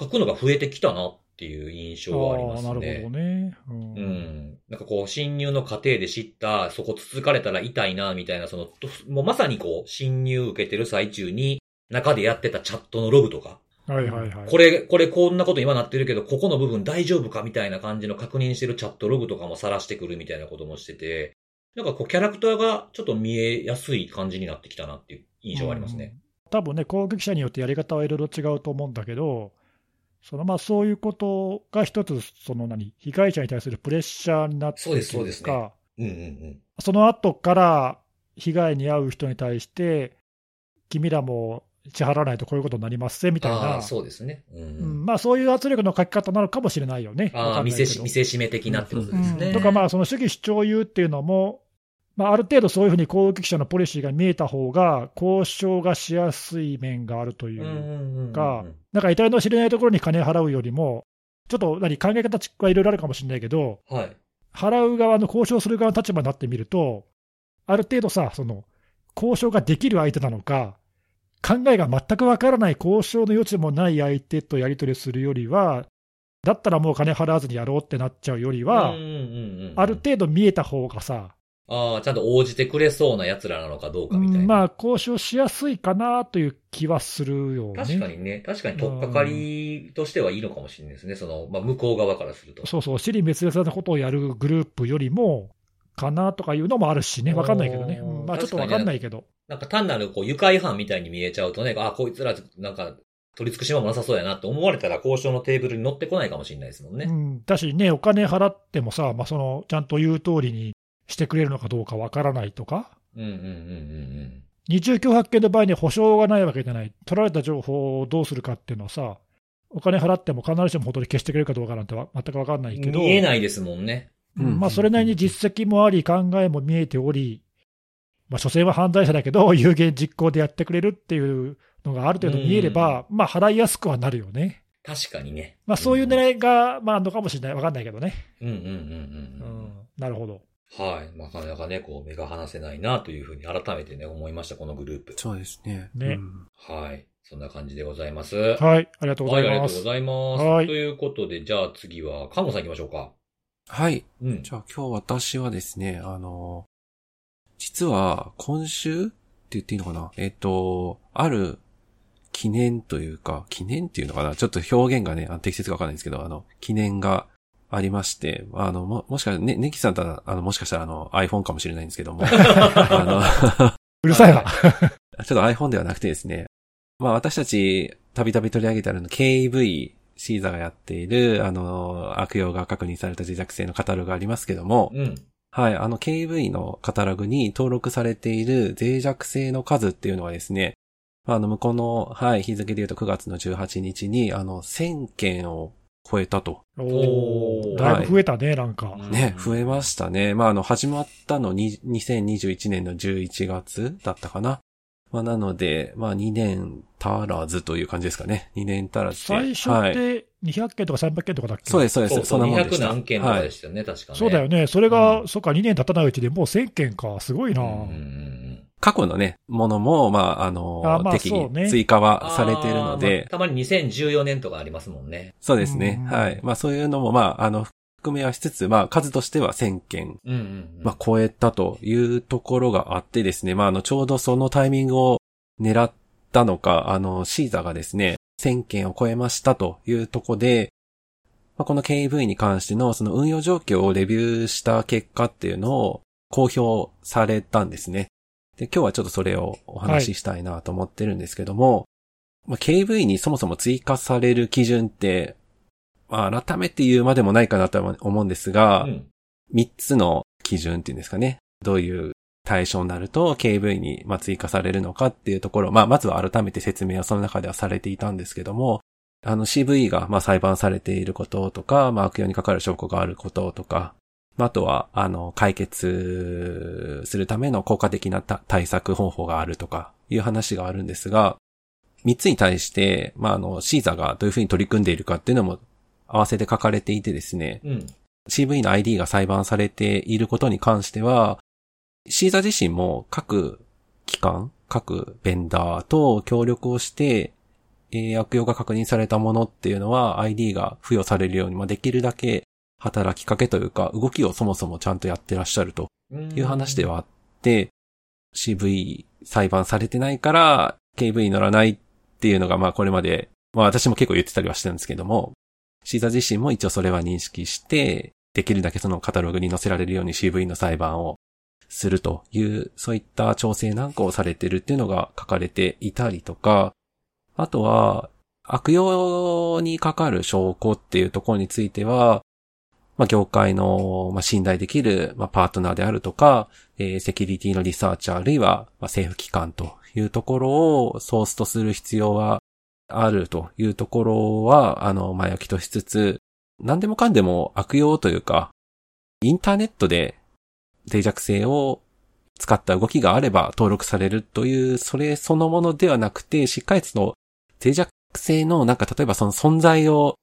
書くのが増えてきたなっていう印象はありますね。なるほどね。うんうん。なんかこう、侵入の過程で知った、そこつつかれたら痛いな、みたいな、その、ともうまさにこう、侵入受けてる最中に、中でやってたチャットのログとか、はいはいはい。これ、これこんなこと今なってるけど、ここの部分大丈夫かみたいな感じの確認してるチャットログとかも晒してくるみたいなこともしてて、なんかこう、キャラクターがちょっと見えやすい感じになってきたなっていう印象がありますね。多分ね、攻撃者によってやり方はいろいろ違うと思うんだけど、そのまあそういうことが一つ、その何、被害者に対するプレッシャーになってそうですそうか。その後から被害に遭う人に対して、君らも支払わないとこういうことになりますぜみたいあな、あ、そうですね。うん。うんまあ、そういう圧力の書き方なのかもしれないよね。わあ見せし、見せしめ的なってことですね。うんとか、まあ、その主義主張を言うっていうのも、まあ、ある程度そういうふうに攻撃者のポリシーが見えた方が、交渉がしやすい面があるというかなんか得体の知れないところに金払うよりも、ちょっと何考え方はいろいろあるかもしれないけど、はい。払う側の交渉する側の立場になってみると、ある程度さ、その交渉ができる相手なのか、考えが全くわからない交渉の余地もない相手とやり取りするよりは、だったらもう金払わずにやろうってなっちゃうよりは、ある程度見えた方がさ、ああ、ちゃんと応じてくれそうな奴らなのかどうかみたいな。うんまあ、交渉しやすいかなという気はするよね。確かにね、確かに取っかかりとしてはいいのかもしれないですね。その、まあ、向こう側からすると。そうそう、尻滅裂なことをやるグループよりも、かなとかいうのもあるしね、わかんないけどね。まあちょっとわかんないけど。なんか単なるこう愉快犯みたいに見えちゃうとね、あ、こいつらなんか取り付く島もなさそうやなって思われたら交渉のテーブルに乗ってこないかもしれないですもんね。うん、だしね、お金払ってもさ、まあ、そのちゃんと言う通りにしてくれるのかどうかわからないとか、二重脅迫権の場合に保証がないわけじゃない、取られた情報をどうするかっていうのはさ、お金払っても必ずしも本当に消してくれるかどうかなんてわ全くわかんなうん。いけど、見えないですもんね。うんまあ、それなりに実績もあり、考えも見えており、まあ、所詮は犯罪者だけど、有言実行でやってくれるっていうのがある程度見えれば、まあ、払いやすくはなるよね。確かにね。まあ、そういう狙いが、まあ、あるのかもしれない。わかんないけどね。うんうんうんうんううん。ん、なるほど。はい。なかなかね、こう、目が離せないなというふうに改めてね、思いました、このグループ。そうですね。ねうんはい。そんな感じでございます。はい、ありがとうごはい、ざいます。ありがとうございます。はいということで、じゃあ次は、看護さん行きましょうか。はい。うん。じゃあ今日私はですね、あの、実は今週って言っていいのかな？えっ、と、ある記念というか、記念っていうのかな？ちょっと表現がね、適切かわかんないんですけど、あの、記念がありまして、あの、も、もしかしたら、ね、ネキさんとは、あの、もしかしたらあの、iPhone かもしれないんですけども、あうるさいわ。の、ちょっと iPhone ではなくてですね、まあ私たち、たびたび取り上げてあるの KV、シーザがやっている、あの、悪用が確認された脆弱性のカタログがありますけども、うん。はい、あの KV のカタログに登録されている脆弱性の数っていうのはですね、あの、向こうの、はい、日付で言うと9月の18日に、あの、1000件を超えたと。おだいぶ増えたね、なんか。ね、増えましたね。まあ、あの、始まったのに、2021年の11月だったかな。まあ、なので、まあ、2年足らずという感じですかね。2年足らずで。最初はい。って200件とか300件とかだっけ？そうです、そうです。そ200そんなもんでした。何件とかはい。でしたよね、確かね。そうだよね。それが、うんそっか、2年経たないうちでもう1000件か。すごいな。うん過去のね、ものも、まあ、あの、あまあ追加うん。はされているのあーまであ、たまに2014年とかありますもんね。そうですねうん。はい。まあ、そういうのも、まあ、あの、含めはしつつ、まあ、数としては1000件、うんうんうん。まあ、超えたというところがあってですね、まあ、あの、ちょうどそのタイミングを狙ったのか、あの、シーザがですね、1000件を超えましたというところで、まあ、この KV に関してのその運用状況をレビューした結果っていうのを公表されたんですね。で、今日はちょっとそれをお話ししたいなと思ってるんですけども、まあ、KV にそもそも追加される基準って、まあ、改めて言うまでもないかなとは思うんですが、うん。3つの基準っていうんですかね。どういう対象になると KV にまあ追加されるのかっていうところ、まあまずは改めて説明はその中ではされていたんですけども、あの CV がまあ裁判されていることとか、まあ悪用にかかる証拠があることとか、まああとはあの解決するための効果的なた対策方法があるとかいう話があるんですが、3つに対して、まああのシーザがどういうふうに取り組んでいるかっていうのも合わせて書かれていてですね、うん。CV の ID が裁判されていることに関しては、シーザ自身も各機関、各ベンダーと協力をして、えー悪用が確認されたものっていうのは ID が付与されるように、まあ、できるだけ働きかけというか、動きをそもそもちゃんとやってらっしゃると。いう話ではあって、CV 裁判されてないから KV に乗らないっていうのが、まあこれまで、まあ私も結構言ってたりはしてるんですけども、シーザ自身も一応それは認識して、できるだけそのカタログに載せられるように CV の裁判をするという、そういった調整なんかをされてるっていうのが書かれていたりとか、あとは、悪用にかかる証拠っていうところについては、まあ、業界の、まあ、信頼できる、まあ、パートナーであるとか、えーセキュリティのリサーチャー、あるいは、まあ、政府機関というところをソースとする必要はあるというところは、あの、前置きとしつつ、何でもかんでも悪用というか、インターネットで脆弱性を使った動きがあれば登録されるという、それそのものではなくて、しっかりその脆弱性の、なんか例えばその存在を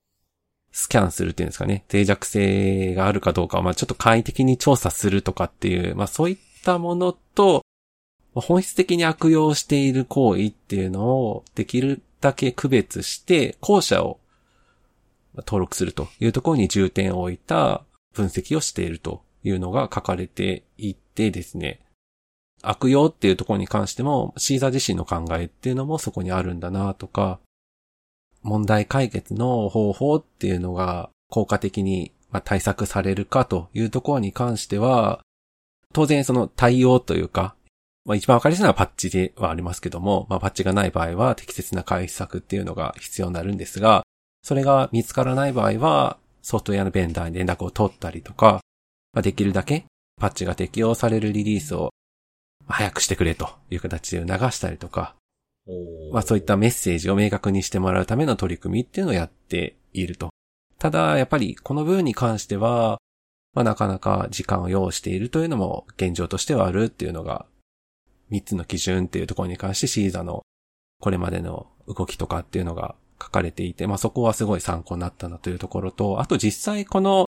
スキャンするっていうんですかね、脆弱性があるかどうかを、まあちょっと簡易的に調査するとかっていう、まあそういったものと、本質的に悪用している行為っていうのをできるだけ区別して、後者を登録するというところに重点を置いた分析をしているというのが書かれていてですね。悪用っていうところに関しても、シーザー自身の考えっていうのもそこにあるんだなとか、問題解決の方法っていうのが効果的に対策されるかというところに関しては、当然その対応というか、まあ一番わかりやすいのはパッチではありますけども、まあパッチがない場合は適切な回避策っていうのが必要になるんですが、それが見つからない場合は、ソフトウェアのベンダーに連絡を取ったりとか、まあ、できるだけパッチが適用されるリリースを早くしてくれという形で流したりとか、まあそういったメッセージを明確にしてもらうための取り組みっていうのをやっていると。ただ、やっぱりこの部分に関しては、まあなかなか時間を要しているというのも現状としてはあるっていうのが、3つの基準っていうところに関してシーザーのこれまでの動きとかっていうのが書かれていて、まあそこはすごい参考になったなというところと、あと実際この、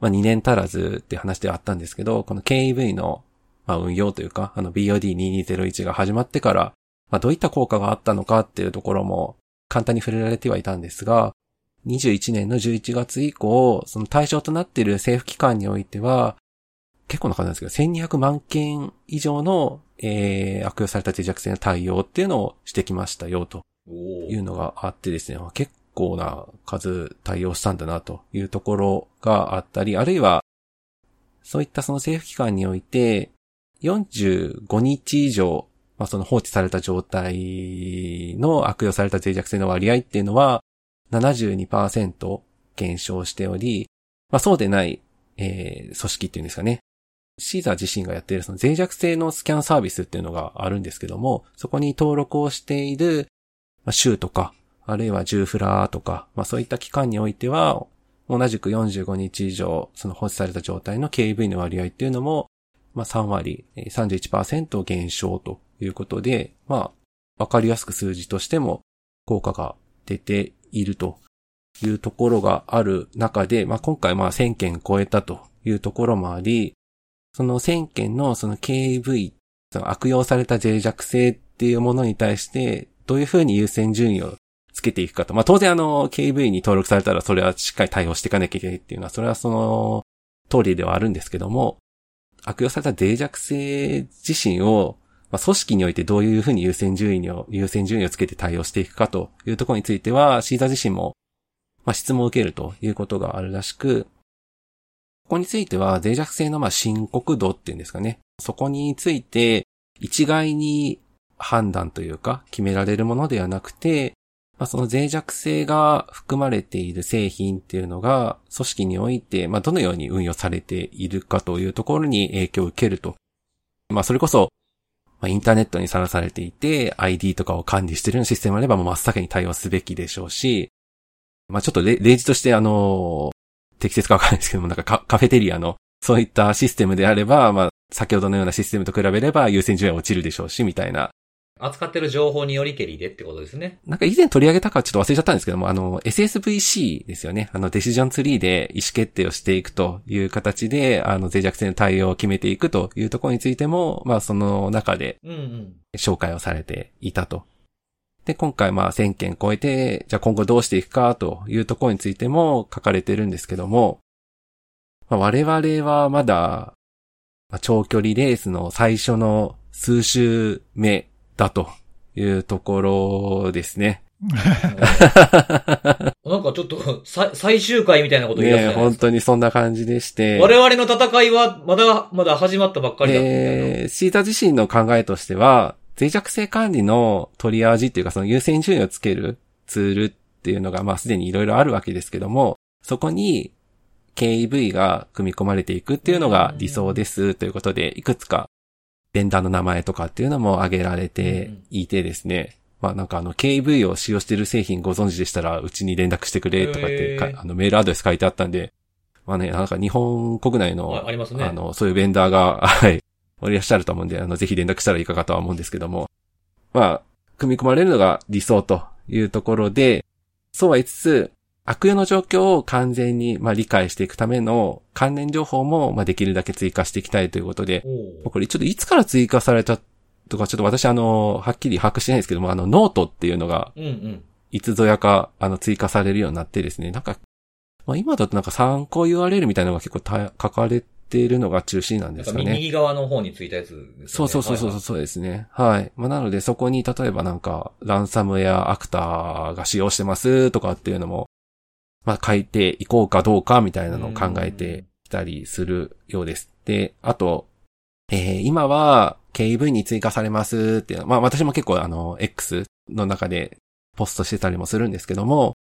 まあ2年足らずって話ではあったんですけど、この KEV の、まあ運用というか、あの BOD2201 が始まってから、まあどういった効果があったのかっていうところも簡単に触れられてはいたんですが、21年の11月以降、その対象となっている政府機関においては、結構な数なんですけど、1200万件以上の、えー、悪用された脆弱性の対応っていうのをしてきましたよと。いうのがあってですね、結構な数対応したんだなというところがあったり、あるいは、そういったその政府機関において、45日以上、まあ、その放置された状態の悪用された脆弱性の割合っていうのは72%減少しており、まあ、そうでない、えー、組織っていうんですかね。シーザー自身がやっているその脆弱性のスキャンサービスっていうのがあるんですけども、そこに登録をしている、州とか、あるいは10フラーとか、まあそういった期間においては、同じく45日以上、その放置された状態の KV の割合っていうのも、まあ3割、31%減少ということで、まあ、わかりやすく数字としても効果が出ているというところがある中で、まあ今回まあ1000件超えたというところもあり、その1000件のその KV、その悪用された脆弱性っていうものに対してどういうふうに優先順位をつけていくかと。まあ、当然あの、KV に登録されたらそれはしっかり対応していかなきゃいけないっていうのは、それはその、通りではあるんですけども、悪用された脆弱性自身を、まあ、組織においてどういうふうに優先順位を、優先順位をつけて対応していくかというところについては、シーザー自身も、まあ、質問を受けるということがあるらしく、ここについては脆弱性のまあ深刻度っていうんですかね。そこについて一概に判断というか決められるものではなくて、まあ、その脆弱性が含まれている製品っていうのが組織において、まあ、どのように運用されているかというところに影響を受けると。まあ、それこそ、まあ、インターネットにさらされていて ID とかを管理しているようなシステムあればもう真っ先に対応すべきでしょうし、まあ、ちょっと例示としてあの、適切かわかんないですけども、なんかカフェテリアのそういったシステムであれば、まあ、先ほどのようなシステムと比べれば優先順位は落ちるでしょうし、みたいな扱ってる情報によりけりでってことですね。なんか以前取り上げたかちょっと忘れちゃったんですけども、あの、SSVC ですよね。あの、デシジョンツリーで意思決定をしていくという形で、あの、脆弱性の対応を決めていくというところについても、まあ、その中で、紹介をされていたと。で、今回まあ1000件超えて、じゃあ今後どうしていくかというところについても書かれてるんですけども、まあ、我々はまだ、長距離レースの最初の数週目だというところですね。なんかちょっと、最終回みたいなこと言い出すね本当にそんな感じでして。我々の戦いは、まだ、まだ始まったばっかりだえー、シータ自身の考えとしては、脆弱性管理のトリアージっていうか、その優先順位をつけるツールっていうのが、まあすでにいろいろあるわけですけども、そこに KEV が組み込まれていくっていうのが理想ですということで、いくつかベンダーの名前とかっていうのも挙げられていてですね。まあなんかあの KV を使用している製品ご存知でしたらうちに連絡してくれとかってあのメールアドレス書いてあったんで、まあね、なんか日本国内の、ありますね。あの、そういうベンダーが、はい、おいらっしゃると思うんで、あの、ぜひ連絡したらいいかとは思うんですけども。まあ、組み込まれるのが理想というところで、そうは言いつつ、悪用の状況を完全に、まあ、理解していくための関連情報も、まあ、できるだけ追加していきたいということで、これちょっといつから追加されたとか、ちょっと私あの、はっきり把握してないんですけども、あの、ノートっていうのが。いつぞやか、あの、追加されるようになってですね、なんか、まあ、今だとなんか参考 URL みたいなのが結構た書かれているのが中心なんですかね。右側の方についたやつですよね。そうそうそうそうはいそうですね。はい。まあ、なのでそこに例えばなんか、ランサムやアクターが使用してますとかっていうのも、まあ、書いていこうかどうかみたいなのを考えてきたりするようです。で、あと、えー今は KV に追加されますっていうのはまあ私も結構あの、X の中でポストしてたりもするんですけども、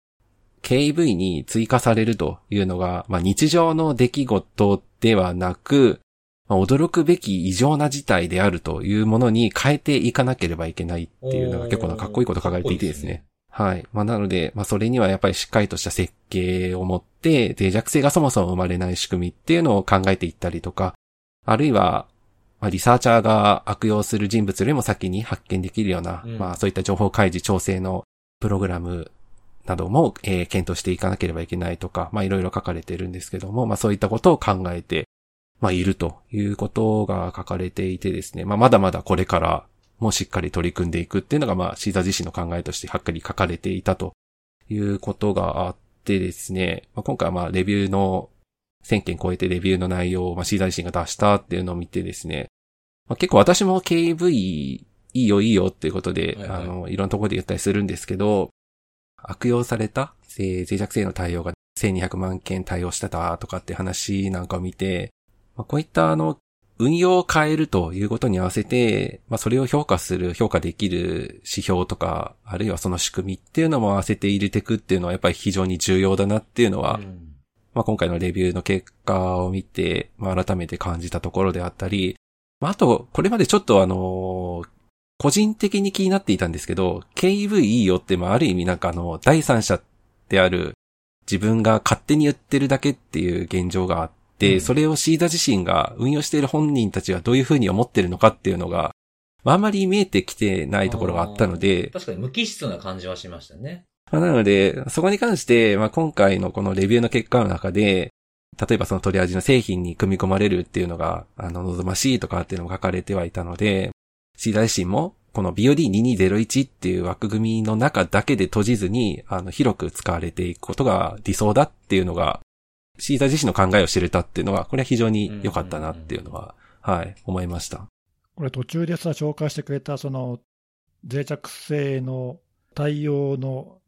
KV に追加されるというのが、まあ日常の出来事ではなく、まあ、驚くべき異常な事態であるというものに変えていかなければいけないっていうのが結構なかっこいいこと書かれていてですね。はい。まあ、なので、まあ、それにはやっぱりしっかりとした設計を持って、脆弱性がそもそも生まれない仕組みっていうのを考えていったりとか、あるいは、まあ、リサーチャーが悪用する人物よりも先に発見できるような、うんまあ、そういった情報開示調整のプログラムなども、えー検討していかなければいけないとか、まあ、いろいろ書かれてるんですけども、まあ、そういったことを考えて、まあ、いるということが書かれていてですね、まあ、まだまだこれからもしっかり取り組んでいくっていうのが、まあ、シーザー自身の考えとしてはっきり書かれていたということがあってですね、まあ、今回はまあ、レビューの1000件超えてレビューの内容を、まあ、シーザー自身が出したっていうのを見てですね、まあ、結構私も KV いいよいいよっていうことで、はいはい。あの、いろんなところで言ったりするんですけど、悪用されたえー脆弱性の対応が1200万件対応してたとかって話なんかを見て、まあ、こういったあの、運用を変えるということに合わせて、まあ、それを評価する、評価できる指標とか、あるいはその仕組みっていうのも合わせて入れていくっていうのはやっぱり非常に重要だなっていうのは、うん。まあ、今回のレビューの結果を見て、まあ、改めて感じたところであったり、まあ、あと、これまでちょっとあの個人的に気になっていたんですけど、KV いいよって、まあ、ある意味なんかあの、第三者である自分が勝手に言ってるだけっていう現状があって、うんそれをシーザ自身が運用している本人たちはどういうふうに思ってるのかっていうのが、まあ、あまり見えてきてないところがあったので、確かに無機質な感じはしましたね。まあ、なので、そこに関して、まあ、今回のこのレビューの結果の中で、例えばその取り味の製品に組み込まれるっていうのが、あの、望ましいとかっていうのも書かれてはいたので、シーダ自身も、この BOD2201 っていう枠組みの中だけで閉じずに、あの、広く使われていくことが理想だっていうのが、シーダ自身の考えを知れたっていうのは、これは非常に良かったなっていうのは、はい、思いました。これ途中でさ、紹介してくれた、その、脆弱性の対応の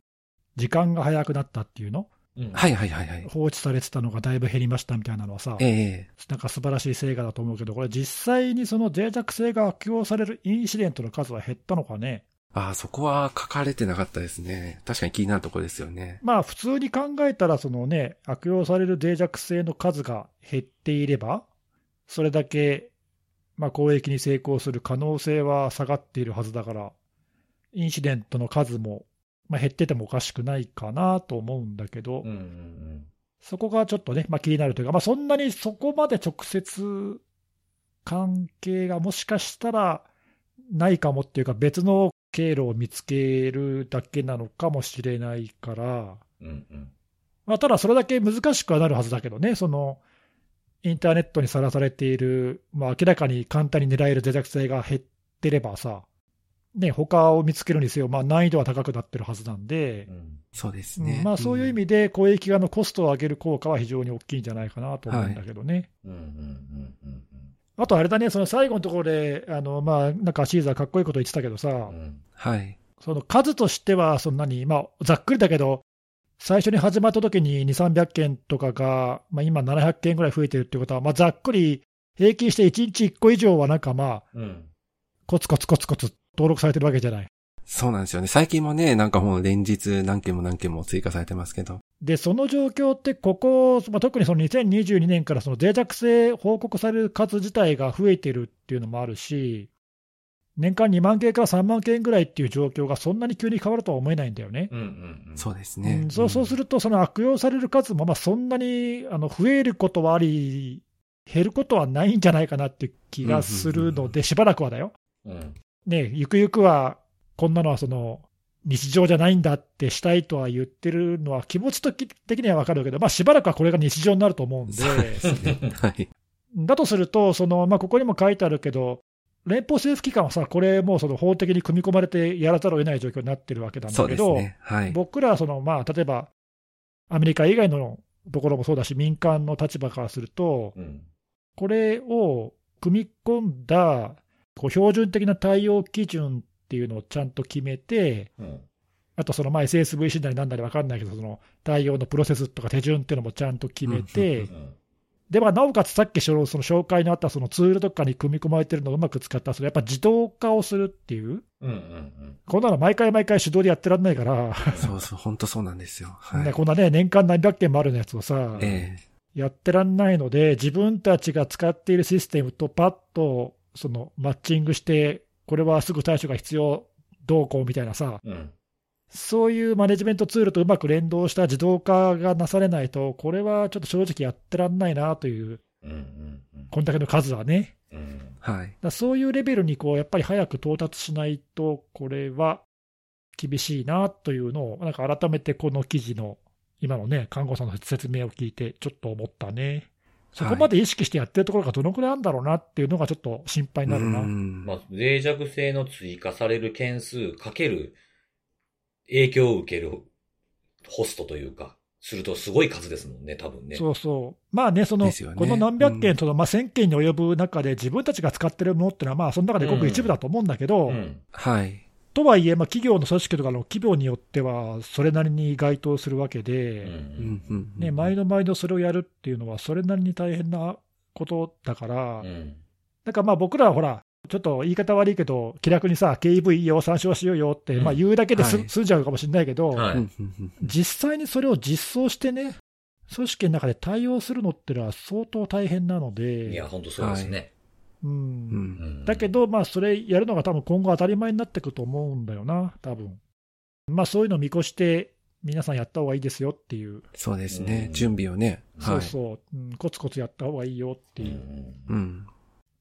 時間が早くなったっていうの？うんはいはいはいはい。放置されてたのがだいぶ減りましたみたいなのはさ、ええなんか素晴らしい成果だと思うけど、これ実際にその脆弱性が悪用されるインシデントの数は減ったのかね？ああ、そこは書かれてなかったですね。確かに気になるところですよね。まあ普通に考えたら、そのね、悪用される脆弱性の数が減っていれば、それだけ、まあ、攻撃に成功する可能性は下がっているはずだから、インシデントの数も、まあ、減っててもおかしくないかなと思うんだけど、うんうんそこがちょっとね、まあ、気になるというか、まあ、そんなにそこまで直接関係がもしかしたらないかもっていうか、別の経路を見つけるだけなのかもしれないから、うん。うんうん。まあ、ただそれだけ難しくはなるはずだけどね、そのインターネットにさらされている、まあ、明らかに簡単に狙える脆弱性が減ってればさ、ね、他を見つけるにせよ、まあ、難易度は高くなってるはずなんでう、んそうですね。うんまあ、そういう意味で攻撃側のコストを上げる効果は非常に大きいんじゃないかなと思うんだけどね。うんうんうんうんあとあれだね、その最後のところで、あのまあ、なんかシーザーかっこいいこと言ってたけどさ、うんはい。その数としては、そんなに、まあ、ざっくりだけど、最初に始まった時に2、300件とかが、まあ、今700件ぐらい増えてるってことは、まあ、ざっくり平均して1日1個以上はなんかまあ、うん。コツコツコツコツ登録されてるわけじゃない。そうなんですよね。最近もね、なんかもう連日何件も何件も追加されてますけど。で、その状況って、ここ、まあ、特にその2022年からその脆弱性報告される数自体が増えてるっていうのもあるし、年間2万件から3万件ぐらいっていう状況がそんなに急に変わるとは思えないんだよね。うんうんうん。そうですねうん。そうそうすると、その悪用される数もまあそんなにあの増えることはあり、減ることはないんじゃないかなって気がするので、しばらくはだよ。うん。ね、ゆくゆくは、こんなのはその日常じゃないんだってしたいとは言ってるのは、気持ち的には分かるけど、まあ、しばらくはこれが日常になると思うんで、そうですね。はい。だとすると、そのまあ、ここにも書いてあるけど、連邦政府機関はさ、これもうその法的に組み込まれてやらざるを得ない状況になってるわけなんだけど、ね。はい。僕らはその、まあ、例えば、アメリカ以外のところもそうだし、民間の立場からすると、うん。これを組み込んだこう標準的な対応基準っていうのをちゃんと決めて、うん。あとそのまあ SSVC なりなんなり分かんないけど、その対応のプロセスとか手順っていうのもちゃんと決めて、うんうん。でまあ、なおかつさっきその紹介のあったそのツールとかに組み込まれてるのをうまく使った、それやっぱ自動化をするっていう、うん。うん。こんなの毎回毎回手動でやってらんないから、そうそう、本当そうなんですよ。はい。ねこんなね、年間何百件もあるやつをさ、えやってらんないので、自分たちが使っているシステムとパッとそのマッチングして、これはすぐ対処が必要、どうこうみたいなさ、うん。そういうマネジメントツールとうまく連動した自動化がなされないと、これはちょっと正直やってらんないなという、うん。うん。こんだけの数はね。うん。えはい。だからそういうレベルにこうやっぱり早く到達しないと、これは厳しいなというのを、なんか改めてこの記事の今のね、看護さんの説明を聞いて、ちょっと思ったね。そこまで意識してやってるところがどのくらいあるんだろうなっていうのがちょっと心配になるな。うんまあ、脆弱性の追加される件数かける影響を受けるホストというか、するとすごい数ですもんね、多分ね。そうそう。まあね、その、ねこの何百件、うんそのまあ1000件に及ぶ中で、自分たちが使ってるものっていうのは、まあ、その中でごく一部だと思うんだけど、うん。はい。とはいえ、まあ、企業の組織とかの規模によっては、それなりに該当するわけうで、うんん。うんね、毎度毎度それをやるっていうのは、それなりに大変なことだから、うん。だからまあ僕らはほら、ちょっと言い方悪いけど、気楽にさ、KEV いいよ、参照しようよって、うんまあ言うだけで済はい済んじゃうかもしれないけど、はい。うんうんうん実際にそれを実装してね、組織の中で対応するのってのは相当大変なので、いや、本当そうですね。う、うんんだけど、まあ、それやるのが多分今後当たり前になってくると思うんだよな、多分まあそういうのを見越して、皆さんやった方がいいですよっていう、そうですうん。ね準備をね。はい。そうそう、うん、コツコツやった方がいいよってうんいううん。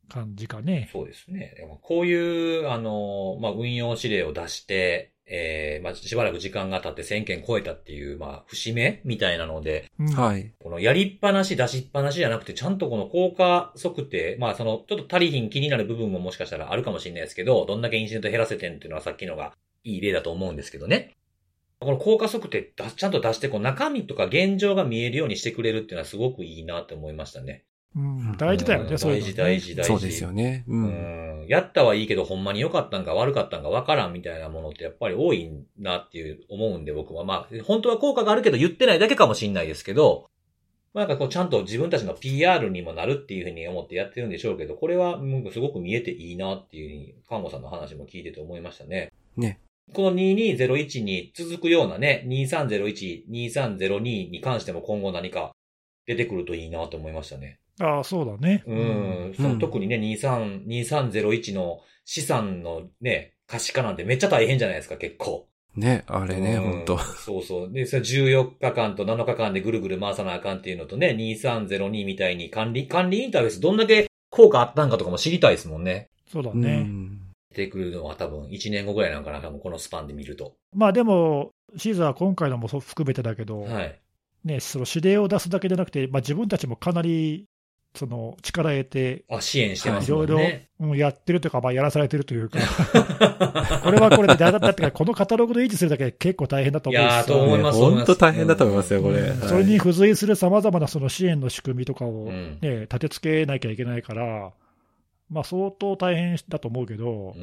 感じかね。そうですね。でもこういう、あの、まあ、運用指令を出して、えー、まあ、しばらく時間が経って1000件超えたっていう、まあ、節目みたいなので、うんはい。このやりっぱなし、出しっぱなしじゃなくて、ちゃんとこの効果測定、まあ、その、ちょっと足りひん気になる部分ももしかしたらあるかもしれないですけど、どんだけインシデント減らせてんっていうのはさっきのがいい例だと思うんですけどね。この効果測定出ちゃんと出して、こう中身とか現状が見えるようにしてくれるっていうのはすごくいいなって思いましたね。うん、大事だよね、うんそういう大事、大事、大事。そうですよね。う。うんん。やったはいいけど、ほんまに良かったんか悪かったんか分からんみたいなものってやっぱり多いなっていう思うんで僕は。まあ、本当は効果があるけど言ってないだけかもしれないですけど、まあなんかこうちゃんと自分たちの PR にもなるっていうふうに思ってやってるんでしょうけど、これはすごく見えていいなっていうふうに、看護さんの話も聞いてて思いましたね。ね。この2201に続くようなね、2301、2302に関しても今後何か出てくるといいなと思いましたね。ああ、そうだね。うん。その特にね、23、2301の資産のね、可視化なんてめっちゃ大変じゃないですか、結構。ね、あれね、うん本当そうそう。で、それ14日間と7日間でぐるぐる回さなあかんっていうのとね、2302みたいに管理、管理インターフェースどんだけ効果あったんかとかも知りたいですもんね。うそうだね。ん。出てくるのは多分1年後ぐらいなんかな、多分このスパンで見ると。まあでも、シーザーは今回のもそう含めてだけど、はい。ね、その指令を出すだけじゃなくて、まあ、自分たちもかなりその力得て、あ、支援してますいろいろやってるというか、まあ、やらされてるというか、これはこれで、だだってこのカタログの維持するだけで結構大変だと思うしいやーと思います本当大変だと思いますよ、これ。それに付随するさまざまなその支援の仕組みとかを、うん。ね立て付けなきゃいけないから、まあ、相当大変だと思うけど、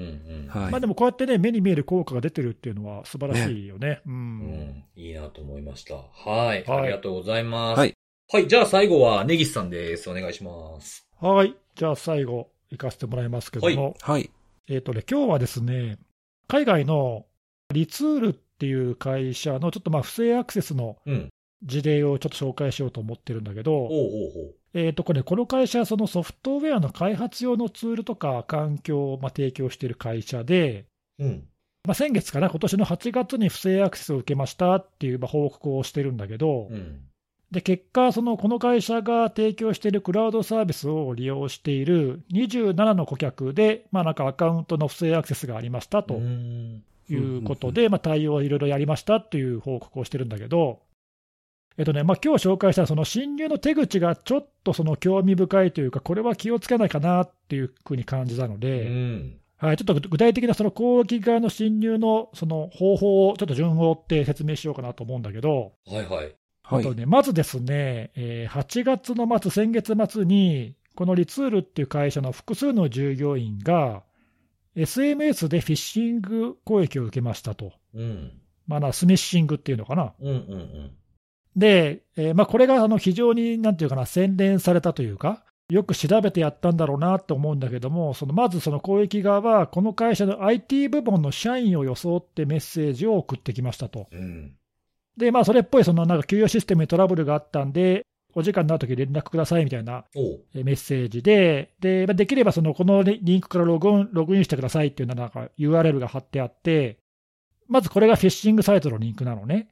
まあ、でもこうやってね、目に見える効果が出てるっていうのは素晴らしいよね。ううん。ん。いいなと思いました。はい。はい。ありがとうございます。はい。はい。じゃあ最後は、ネギスさんです。お願いします。はい、じゃあ最後、行かせてもらいますけども、はい。えっ、とね、今日はですね、海外のリツールっていう会社のちょっとまあ不正アクセスのうん。事例をちょっと紹介しようと思ってるんだけど、ほうほうほえーとこれ、この会社はそのソフトウェアの開発用のツールとか環境をまあ提供している会社で、う。うん。まあ、先月かな、今年の8月に不正アクセスを受けましたっていうまあ報告をしてるんだけど、うん。で結果、そのこの会社が提供しているクラウドサービスを利用している27の顧客で、まあ、なんかアカウントの不正アクセスがありましたと。いうことで、まあ、対応をいろいろやりましたという報告をしてるんだけど、えっとね、まあ今日紹介したその侵入の手口がちょっとその興味深いというか、これは気をつけないかなっていうふうに感じたのうで、ん。はい、ちょっと具体的なその攻撃側の侵入のその方法をちょっと順を追って説明しようかなと思うんだけど、はいはい。はいえっと。ね、まずですね、えー8月の末、先月末に、このリツールっていう会社の複数の従業員が、SMS でフィッシング攻撃を受けましたと。うん。まあな、スミッシングっていうのかな。うんうんうん。で、えーまあ、これがあの非常になんていうかな、洗練されたというか、よく調べてやったんだろうなと思うんだけども、そのまずその攻撃側は、この会社の IT 部門の社員を装ってメッセージを送ってきましたと。うん。で、まあ、それっぽいそのなんか給与システムにトラブルがあったんで、お時間になるとき連絡くださいみたいなメッセージで、でまあできればそのこのリリンクからログインログインしてくださいっていうなんか URL が貼ってあって、まずこれがフィッシングサイトのリンクなのね。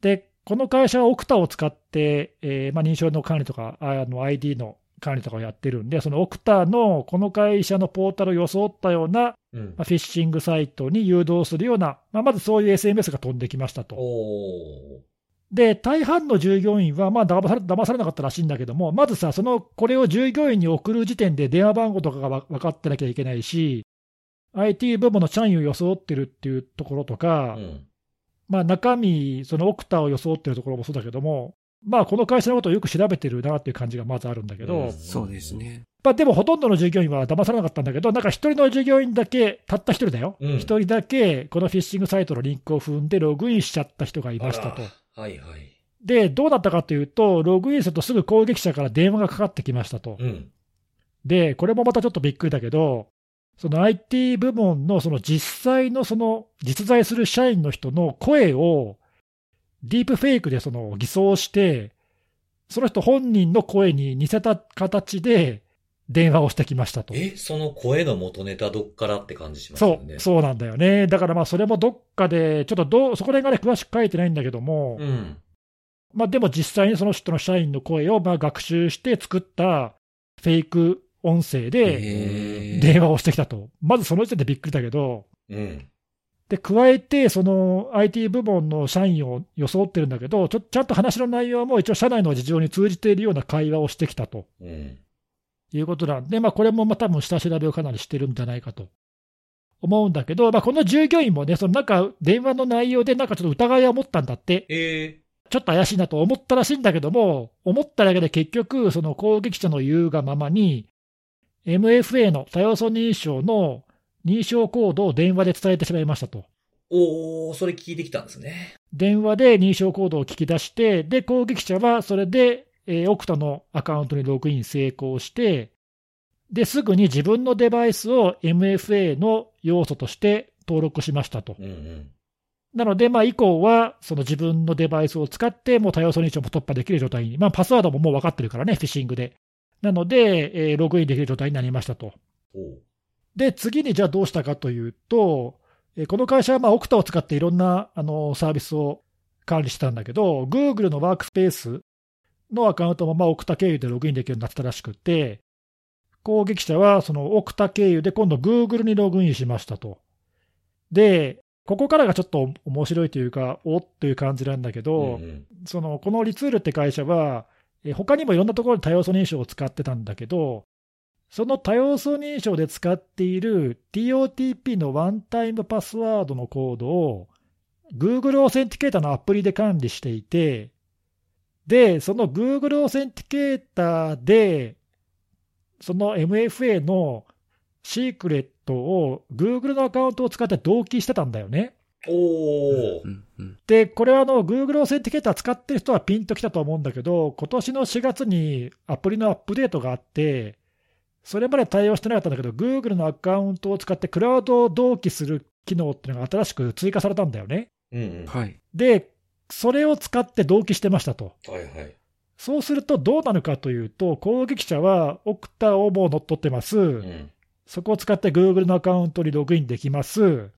で、この会社はオクタを使って、えーまあ、認証の管理とか、あの ID の管理とかをやってるんで、そのオクタのこの会社のポータルを装ったような、うんまあ、。フィッシングサイトに誘導するような、まあ、まずそういう SMS が飛んできましたと。おで、大半の従業員は、まあ騙され、騙されなかったらしいんだけども、まずさ、その、これを従業員に送る時点で電話番号とかがわ分かってなきゃいけないし、IT 部門の社員を装ってるっていうところとか、うん。まあ中身、そのオクタを装ってるところもそうだけども、まあこの会社のことをよく調べてるなっていう感じがまずあるんだけど、うんそうですね。まあでもほとんどの従業員は騙されなかったんだけど、なんか一人の従業員だけ、たった一人だよ。うん一、人だけ、このフィッシングサイトのリンクを踏んでログインしちゃった人がいましたとはいはい。で、どうなったかというと、ログインするとすぐ攻撃者から電話がかかってきましたと。うん。で、これもまたちょっとびっくりだけど、その IT 部門のその実際のその実在する社員の人の声をディープフェイクでその偽装して、その人本人の声に似せた形で電話をしてきましたと。え、その声の元ネタどっからって感じしますそよね。う、そうなんだよね。だからまあそれもどっかで、ちょっとどう、そこら辺がね、詳しく書いてないんだけども、うん。まあ、でも実際にその人の社員の声をまあ学習して作ったフェイク音声でえー電話をしてきたと、まずその時点でびっくりだけど、うん。で加えて、その IT 部門の社員を装ってるんだけど、ちょちゃんと話の内容も一応、社内の事情に通じているような会話をしてきたとうん。いうことなんで、まあ、これもまあ多分下調べをかなりしてるんじゃないかと思うんだけど、まあ、この従業員もね、そのなんか電話の内容でなんかちょっと疑いを持ったんだって。えちょっと怪しいなと思ったらしいんだけども、思っただけで結局、その攻撃者の言うがままに、MFA の多要素認証の認証コードを電話で伝えてしまいましたと。ー、おー、それ聞いてきたんですね。電話で認証コードを聞き出して、で、攻撃者はそれで、えー、オクタのアカウントにログイン成功して、で、すぐに自分のデバイスを MFA の要素として登録しましたと。うんうん。なので、まあ、以降は、その自分のデバイスを使って、もう多要素認証も突破できる状態に、まあ、パスワードももう分かってるからね、フィッシングで。なので、えーログインできる状態になりましたと。で、次にじゃあどうしたかというと、えーこの会社はまあオクタを使っていろんなあのサービスを管理してたんだけど、Google のワークスペースのアカウントもまあオクタ経由でログインできるようになってたらしくて、攻撃者はそのオクタ経由で今度 Google にログインしましたと。で、ここからがちょっと面白いというか、おっという感じなんだけど、うんうんそのこの Retool って会社は、えー他にもいろんなところで多要素認証を使ってたんだけど、その多要素認証で使っている TOTP のワンタイムパスワードのコードを Google オーセンティケーターのアプリで管理していて、で、その Google Authenticator で、その MFA のシークレットを Google のアカウントを使って同期してたんだよね。おで、これはあの Google オーセンティケーター使ってる人はピンときたと思うんだけど、今年の4月にアプリのアップデートがあって、それまで対応してなかったんだけど、Google のアカウントを使ってクラウドを同期する機能っていうのが新しく追加されたんだよね。うんうん。はい。で、それを使って同期してましたと。はいはい。そうするとどうなるかというと、攻撃者はオクタをもう乗っ取ってます。うん。そこを使って Google のアカウントにログインできます。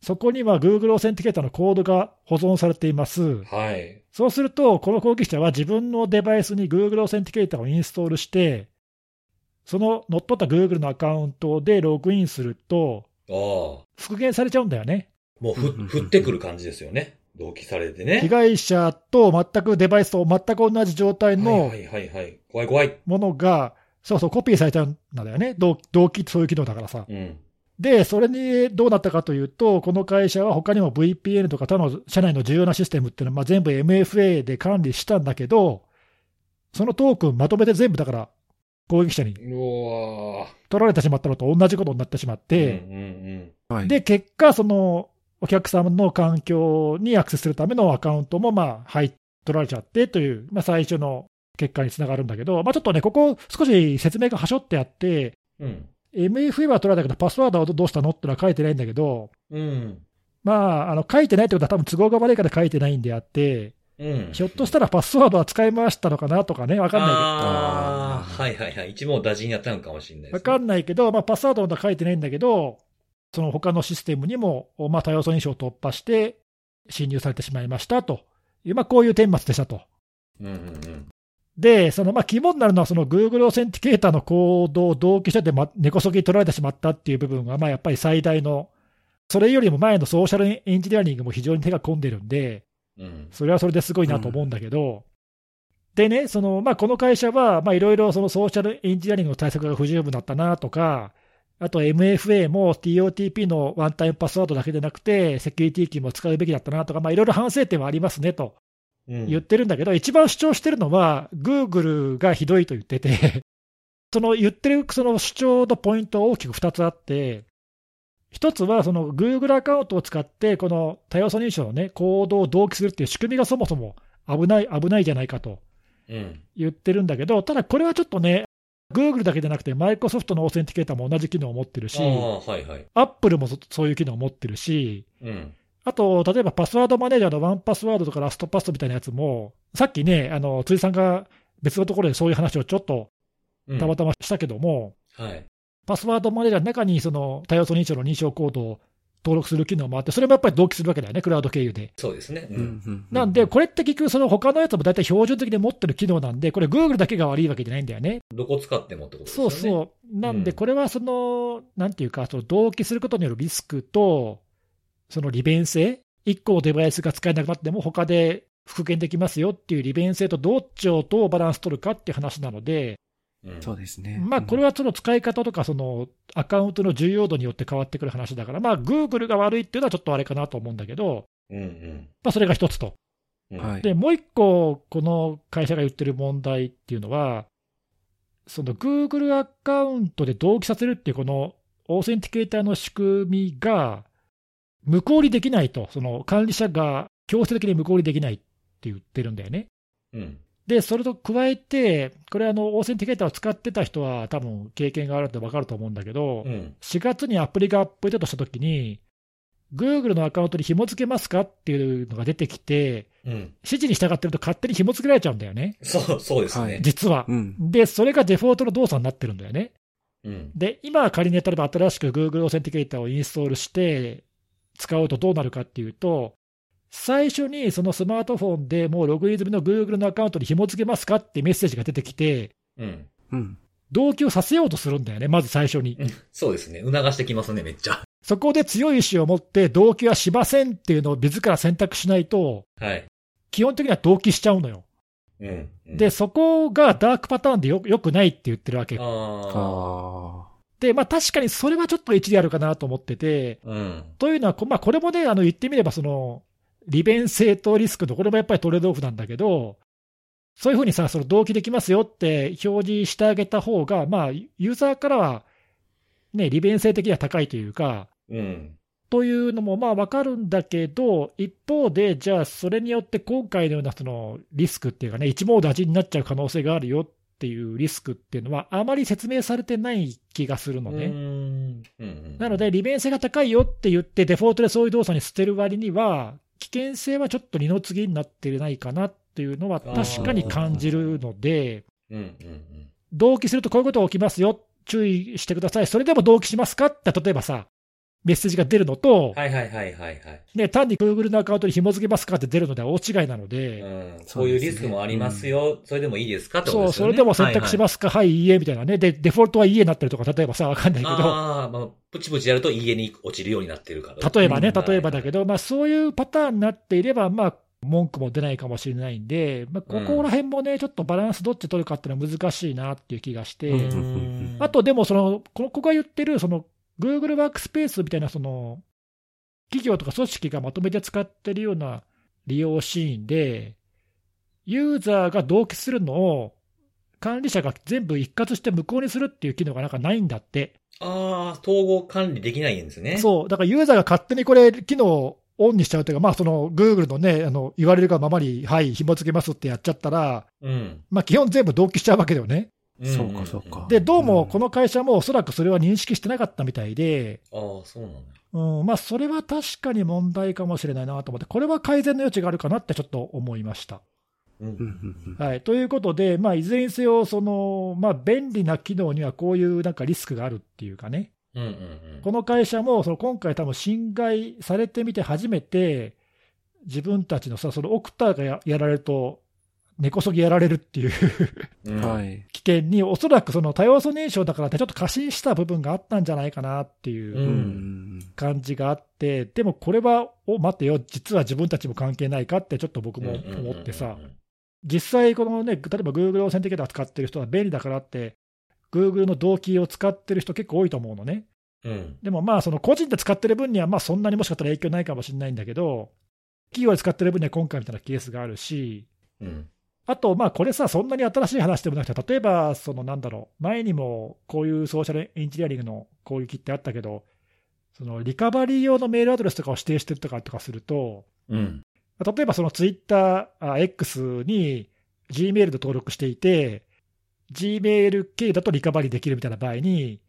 そこには Google オーセンティケーターのコードが保存されています。はい。そうすると、この攻撃者は自分のデバイスに Google オーセンティケーターをインストールして、その乗っ取った Google のアカウントでログインすると、ああ。復元されちゃうんだよね。もうふ、降ってくる感じですよね。同期されてね。被害者と全くデバイスと全く同じ状態のはいはいはいはい。怖い怖い。ものが、そうそう、コピーされちゃうんだよね。同同期ってそういう機能だからさ。うん。で、それにどうなったかというと、この会社は他にも VPN とか他の社内の重要なシステムっていうのは、まあ、全部 MFA で管理したんだけど、そのトークンまとめて全部だから、攻撃者に取られてしまったのと同じことになってしまって、うんうんはい。で、結果、そのお客様の環境にアクセスするためのアカウントも、まあ、はい、取られちゃってという、まあ、最初の結果につながるんだけど、まあ、ちょっとね、ここ、少し説明がはしょってあって、うん。うん。MFA は取られたけど、パスワードはどうしたのってのは書いてないんだけど、うん。まあ、あの書いてないってことは、多分都合が悪いから書いてないんであって、うん。ひょっとしたらパスワードは使い回したのかなとかね、わかんないああ、あーはいはいはい。一問打尽やったのかもしれないけど、です、ね。わかんないけど、まあ、パスワードは書いてないんだけど、その他のシステムにも、まあ、多要素認証を突破して、侵入されてしまいましたという、まあ、こういう顛末でしたと。うんうんうん。で、そのまあ肝になるのは、その Google オーセンティケーターのコードを同期してて、ま、根こそぎ取られてしまったっていう部分が、まあ、やっぱり最大の、それよりも前のソーシャルエンジニアリングも非常に手が込んでるんで、うん。それはそれですごいなと思うんだけど、でね、そのまあ、この会社は、まあいろいろそのソーシャルエンジニアリングの対策が不十分だったなとか、あと MFA も TOTP のワンタイムパスワードだけでなくて、セキュリティキーも使うべきだったなとか、まあいろいろ反省点はありますねとうん言ってるんだけど、一番主張してるのは、Google がひどいと言ってて、その言ってるその主張のポイントは大きく2つあって、一つはその Google アカウントを使って、この多要素認証の、ね、コードを同期するっていう仕組みがそもそも危ない、危ないじゃないかとうん。言ってるんだけど、ただこれはちょっとね、Google だけでなくて、マイクロソフトのオーセンティケーターも同じ機能を持ってるしあ、あ、はいはい。Apple もそそういう機能を持ってるし、うん。あと、例えばパスワードマネージャーのワンパスワードとかラストパストみたいなやつも、さっきね、あの辻さんが別のところでそういう話をちょっとうんたまたましたけども、はい。パスワードマネージャーの中にその多要素認証の認証コードを登録する機能もあって、それもやっぱり同期するわけだよね、クラウド経由で。そうですね。う。うんんなんで、これって結局、その他のやつも大体標準的に持ってる機能なんで、これ、Google だけが悪いわけじゃないんだよね。どこ使ってもってことですそうよね。そう。なんで、うんこれはその、なんていうか、その同期することによるリスクと、その利便性、1個のデバイスが使えなくなっても、他で復元できますよっていう利便性とどっちをどうバランス取るかっていう話なので、うん。そうですね。まあ、これはその使い方とか、そのアカウントの重要度によって変わってくる話だから、まあ、Google が悪いっていうのはちょっとあれかなと思うんだけど、うんうんまあ、それが一つと。うん。はい。で、もう一個、この会社が言ってる問題っていうのは、その Google アカウントで同期させるっていう、このオーセンティケーターの仕組みが、無効にできないと、その管理者が強制的に無効にできないって言ってるんだよね。うん。で、それと加えて、これ、あのオーセンティケーターを使ってた人は、多分経験があるって分かると思うんだけど、うん。4月にアプリがアップデートしたときに、Google のアカウントに紐付けますかっていうのが出てきて、うん。指示に従ってると勝手に紐付けられちゃうんだよね、そう、そうですね。実は。うん。で、それがデフォルトの動作になってるんだよね。うん。で、今仮に例えば新しく Google オーセンティケーターをインストールして使うとどうなるかっていうと、最初にそのスマートフォンでもうログイン済みの Google のアカウントに紐付けますかってメッセージが出てきて、うん。うん。同期をさせようとするんだよね、まず最初に。そうですね。促してきますね、めっちゃ。そこで強い意志を持って同期はしませんっていうのを自ら選択しないと、はい。基本的には同期しちゃうのよ。うん。うんで、、そこがダークパターンでよよくないって言ってるわけ。ああ。あで、まあ確かにそれはちょっと一理あるかなと思ってて、うん。というのは、こまあ、これもね、あの言ってみれば、その利便性とリスクの、これもやっぱりトレードオフなんだけど、そういうふうにさ、その同期できますよって表示してあげた方が、まあ、ユーザーからは、ね、利便性的には高いというか、うん。というのもまあ分かるんだけど、一方で、じゃあ、それによって今回のようなそのリスクっていうかね、一網打尽になっちゃう可能性があるよっていうリスクっていうのは、あまり説明されてない気がするのね。うん。うんうん。なので、利便性が高いよって言って、デフォルトでそういう動作に捨てる割には、危険性はちょっと二の次になってないかなっていうのは確かに感じるので、同期するとこういうことが起きますよ、注意してください、それでも同期しますかって、例えばさ、メッセージが出るのと、はいはいはいはいはい。ね、単に Google のアカウントに紐付けますかって出るのでは大違いなのうで、ん。そういうリスクもありますよ。それでもいいですかってことそう、ですよね。それでも選択しますか、はい、いいえみたいなね。で、デフォルトはいいえになってるとか、例えばさ、わかんないけど、ああ、まあ、プチプチやると家に落ちるようになってるから。例えばね、うん例えばだけど、まあそういうパターンになっていれば、まあ、文句も出ないかもしれないんで、まあ、ここら辺もね、ちょっとバランスどっち取るかっていうのは難しいなっていう気がして、うんあとでもその、このここが言ってる、その Google ワークスペースみたいな、その企業とか組織がまとめて使ってるような利用シーンで、ユーザーが同期するのを管理者が全部一括して無効にするっていう機能がなんかないんだって。ああ、統合管理できないんですね。そう、だからユーザーが勝手にこれ、機能をオンにしちゃうというか、まあ、その Google のね、あの言われるがままに、はい、紐付けますってやっちゃったら、う。うん。まあ、基本全部同期しちゃうわけだよね。そうかそうか。で、どうもこの会社もおそらくそれは認識してなかったみたいで、ああ、そうなんだ。うん、まあ、それは確かに問題かもしれないなと思って、これは改善の余地があるかなってちょっと思いました。はい、ということで、まあ、いずれにせよ、そのまあ、便利な機能にはこういうなんかリスクがあるっていうかね、うんうんうん。この会社もその今回、多分侵害されてみて初めて、自分たちのさ、そのオクターがややられると、根こそぎやられるっていううんはい。危険に、おそらくその多要素認証だからって、ちょっと過信した部分があったんじゃないかなっていう感じがあって、でもこれは、お待てよ、実は自分たちも関係ないかって、ちょっと僕も思ってさ、実際、このね、例えば Google オーセンティケーター使ってる人は便利だからって、Google の動機を使ってる人結構多いと思うのね。うん。でもまあ、その個人で使ってる分には、まあそんなにもしかしたら影響ないかもしれないんだけど、企業で使ってる分には今回みたいなケースがあるし、うん。あと、まあこれさ、そんなに新しい話でもなくて、例えば、そのなんだろう、前にもこういうソーシャルエンジニアリングの攻撃ってあったけど、そのリカバリー用のメールアドレスとかを指定してるとかとかすると、うん。例えばそのツイッター、X に Gmail で登録していて、Gmail 経由だとリカバリーできるみたいな場合に、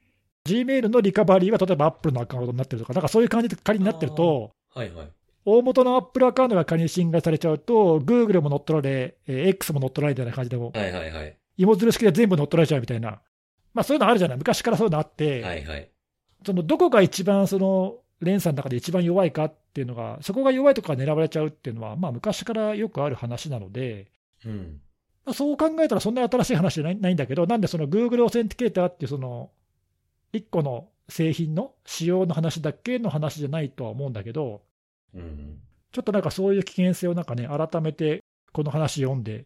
Gmail のリカバリーは例えば Apple のアカウントになってるとか、なんかそういう感じで仮になってると、はいはい。大元の Apple アカウントが仮に侵害されちゃうと、Google も乗っ取られ、えー X も乗っ取られみたいな感じでも、はいはいはい。芋づる式で全部乗っ取られちゃうみたいな、まあそういうのあるじゃない、昔からそういうのあって、はいはい。そのどこが一番その連鎖の中で一番弱いかっていうのが、そこが弱いところが狙われちゃうっていうのは、まあ昔からよくある話なので、うん。まあそう考えたらそんな新しい話じゃないないんだけど、なんでその Google オーセンティケーターっていうその1個の製品の仕様の話だけの話じゃないとは思うんだけど、うん。ちょっとなんかそういう危険性をなんかね、改めてこの話読んで、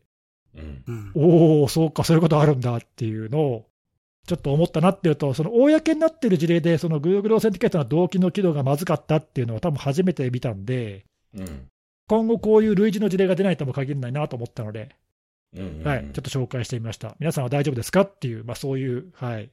うん。うんおお、そうか、そういうことあるんだっていうのを、ちょっと思ったなっていうと、その公になってる事例で、その Google オーセンティケーターの同期の機能がまずかったっていうのは、多分初めて見たんで、うん。今後こういう類似の事例が出ないとも限らないなと思ったので、うん。はい、ちょっと紹介してみました。皆さんは大丈夫ですかっていう、まあ、そういう、はい、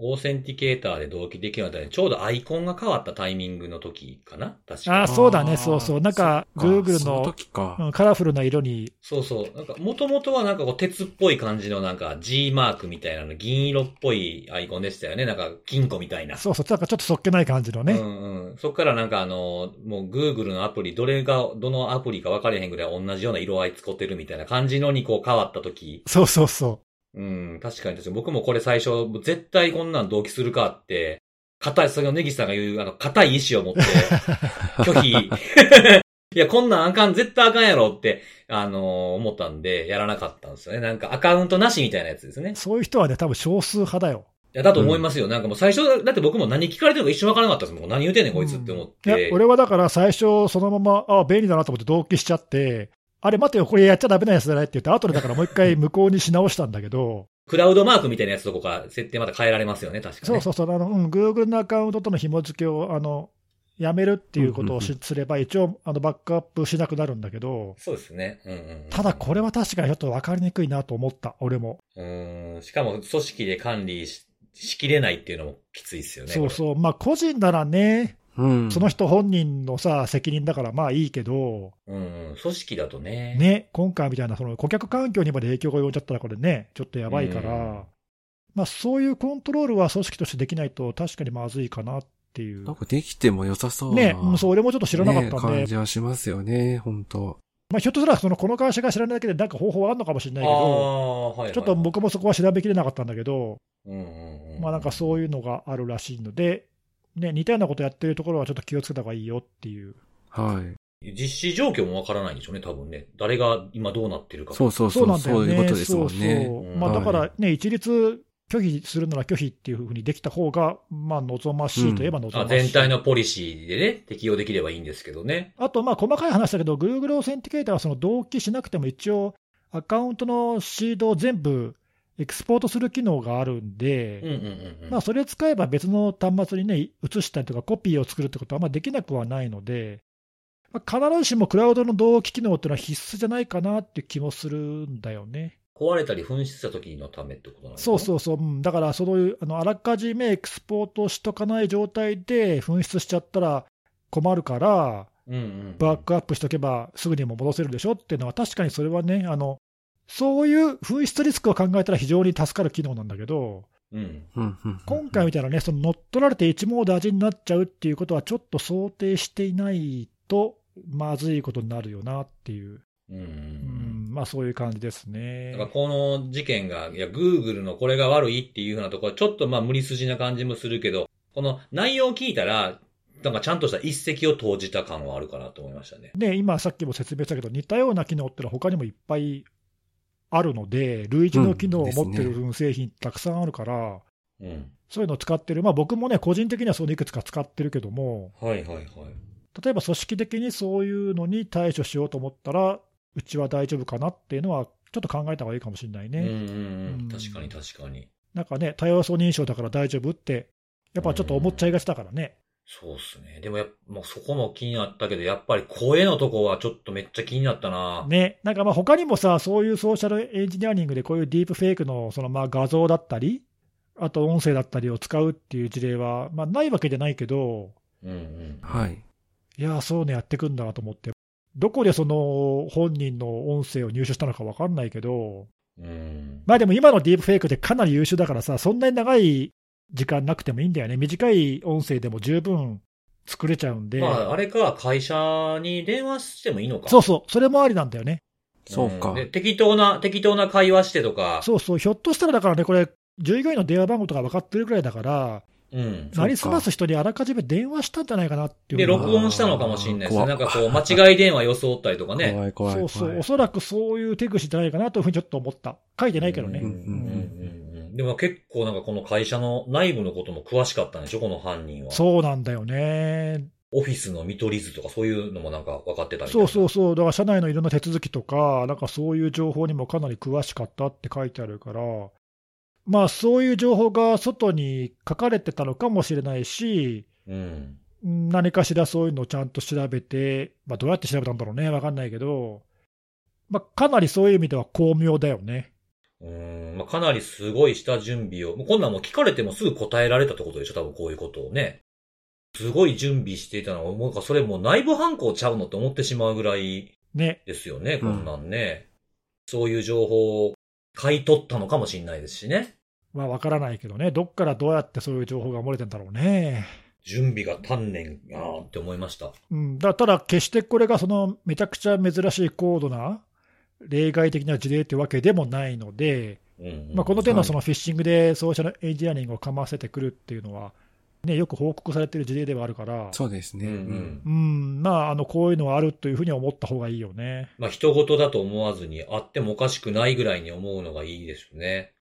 オーセンティケーターで同期できるようになったらちょうどアイコンが変わったタイミングの時かな？確かあーそうだねそうそうなんか Google そのの時か。うんカラフルな色に、そうそう。なんか、もともとはなんかこう、鉄っぽい感じのなんか G マークみたいなの、銀色っぽいアイコンでしたよね。なんか、金庫みたいな。そうそう、なんかちょっとそっけない感じのね、うんうん。そっからなんかあの、もう Google のアプリ、どれが、どのアプリか分かれへんぐらい同じような色合い使ってるみたいな感じのにこう変わった時。そうそうそうん、確かに確かに。僕もこれ最初、絶対こんなん同期するかって、硬い、それをネギさんが言う、あの、硬い意志を持って、拒否。いや、こんなんあかん、絶対あかんやろって、あのー思ったんで、やらなかったんですよね。なんかアカウントなしみたいなやつですねう、。そういう人はね、多分少数派だよ。いや、だと思いますよ。なんかもう最初、だって僕も何聞かれてるのか一瞬わからなかったですもん。何言うてんねん、こいつって思っいやて。、俺はだから最初、そのまま、あ便利だなと思って同期しちゃって、あれ、待てよ、これやっちゃダメなやつじゃないって言って、後でだからもう一回無効にし直したんだけど、クラウドマークみたいなやつとこから設定また変えられますよね、確かに、そうそうそう、あの、うん、Google のアカウントとの紐付けを、あの、やめるっていうことをすれば、一応、あの、バックアップしなくなるんだけど、そうですね。うんうんうん、ただこれは確かにちょっと分かりにくいなと思った、俺も。うーん。しかも組織で管理ししきれないっていうのもきついですよね。そうそう、まあ個人ならね、うん。その人本人のさ、責任だからまあいいけど、う。うんうん。組織だとね。ね、今回みたいなその顧客環境にまで影響が及んじゃったらこれね、ちょっとやばいから、うんまあそういうコントロールは組織としてできないと確かにまずいかなっていうなん。かできても良さそうな。ね、うんそう、俺もちょっと知らなかったんねで、感じはしますよね、本当まあ、ひょっとしたらそのこの会社が知らないだけで、なんか方法はあるのかもしれないけど、はい、はい。ちょっと僕もそこは調べきれなかったんだけど、うんうんうん。まあなんかそういうのがあるらしいので、ね、似たようなことやってるところはちょっと気をつけた方がいいよっていう。はい。実施状況もわからないんでしょうね、多分ね。誰が今どうなってるか。そうそうそそうう、なんだよね。そういうことですもんね。そうそううんまあ、だからはね、一律拒否するなら拒否っていうふうにできた方が、まあ、望ましいといえば望ましい。あ全体のポリシーでね、適用できればいいんですけどね。あと、まあ、細かい話だけど、Google オーセンティケーターはその同期しなくても一応、アカウントのシードを全部エクスポートする機能があるんで、うんうんうんうん。まあ、それ使えば別の端末にね、移したりとかコピーを作るってことはまあできなくはないので、まあ、必ずしもクラウドの同期機能っていうのは必須じゃないかなっていう気もするんだよね。壊れたり紛失した時のためってことなんですか？そうそうそう、うんだからそういうあのあらかじめエクスポートしとかない状態で紛失しちゃったら困るから、うんうん。バックアップしとけばすぐにも戻せるでしょっていうのは、確かにそれはね、あのそういう紛失リスクを考えたら非常に助かる機能なんだけど、うん。うん。うん。うん。今回みたいなね、その乗っ取られて一網打尽になっちゃうっていうことは、ちょっと想定していないと、まずいことになるよなっていう、うん。まあそういう感じですね。だから。この事件が、いや、Google のこれが悪いっていうふうなところは、ちょっとまあ無理筋な感じもするけど、この内容を聞いたら、なんかちゃんとした一石を投じた感はあるかなと思いましたね。で、今さっきも説明したけど、似たような機能ってのは他にもいっぱいあるので、類似の機能を持ってる製品たくさんあるから、うん。そういうのを使ってる、まあ僕もね、個人的にはそういうのいくつか使ってるけども、はいはいはい。例えば組織的にそういうのに対処しようと思ったら、うちは大丈夫かなっていうのは、ちょっと考えた方がいいかもしれないね。うんうんううんん。確かに確かに。なんかね、多要素認証だから大丈夫って、やっぱちょっと思っちゃいがちだからね。そうっすね。でもやっぱ、もうそこも気になったけど、やっぱり声のとこはちょっとめっちゃ気になったな。ね、なんかまあ他にもさ、そういうソーシャルエンジニアリングでこういうディープフェイクのそのまあ画像だったり、あと音声だったりを使うっていう事例は、まあ、ないわけじゃないけど、うんうん。はい。いやー、そういうのやってくんだなと思って、どこでその本人の音声を入手したのか分かんないけど、うん。まあでも今のディープフェイクってかなり優秀だからさ、そんなに長い時間なくてもいいんだよね。短い音声でも十分作れちゃうんで。まあ、あれか、会社に電話してもいいのか。そうそう、それもありなんだよね。そうかん。で適当な、適当な会話してとか。そうそう、ひょっとしたらだからね、これ、従業員の電話番号とか分かってるくらいだから、うん。なりすます人にあらかじめ電話したんじゃないかなっていうで、録音したのかもしれないですね。怖なんかこう、間違い電話装ったりとかね。怖い怖い怖い。そうそう、おそらくそういう手口じゃないかなというふうにちょっと思った。書いてないけどね。うんうんうんうん。でも結構なんかこの会社の内部のことも詳しかったんでしょ？この犯人は。そうなんだよね。オフィスの見取り図とかそういうのもなんか分かってたそうな。そうそう、だから社内のいろんな手続きとか、なんかそういう情報にもかなり詳しかったって書いてあるから、まあそういう情報が外に書かれてたのかもしれないし、うん。うん何かしらそういうのをちゃんと調べて、まあ、どうやって調べたんだろうね、わかんないけど、まあ、かなりそういう意味では巧妙だよね。うん。まあ、かなりすごい下準備を。もうこんなんもう聞かれてもすぐ答えられたってことでしょ？多分こういうことをね。すごい準備していたのは、もうなんかそれもう内部犯行ちゃうのって思ってしまうぐらいね。ですよね、こんなんね。そういう情報を買い取ったのかもしれないですしね。まあ、わからないけどね、どっからどうやってそういう情報が漏れてんだろうね。準備が丹念やなって思いました。うん、だただ、決してこれがそのめちゃくちゃ珍しい高度な例外的な事例ってわけでもないので、まあ、この点のそのフィッシングでソーシャルエンジニアリングをかませてくるっていうのは、ね、よく報告されている事例ではあるから、そうですね。うんううんん。うん、まあ、あのこういうのはあるというふうに思った方がいいよね。まあ、人事だと思わずに、あってもおかしくないぐらいに思うのがいいですよね。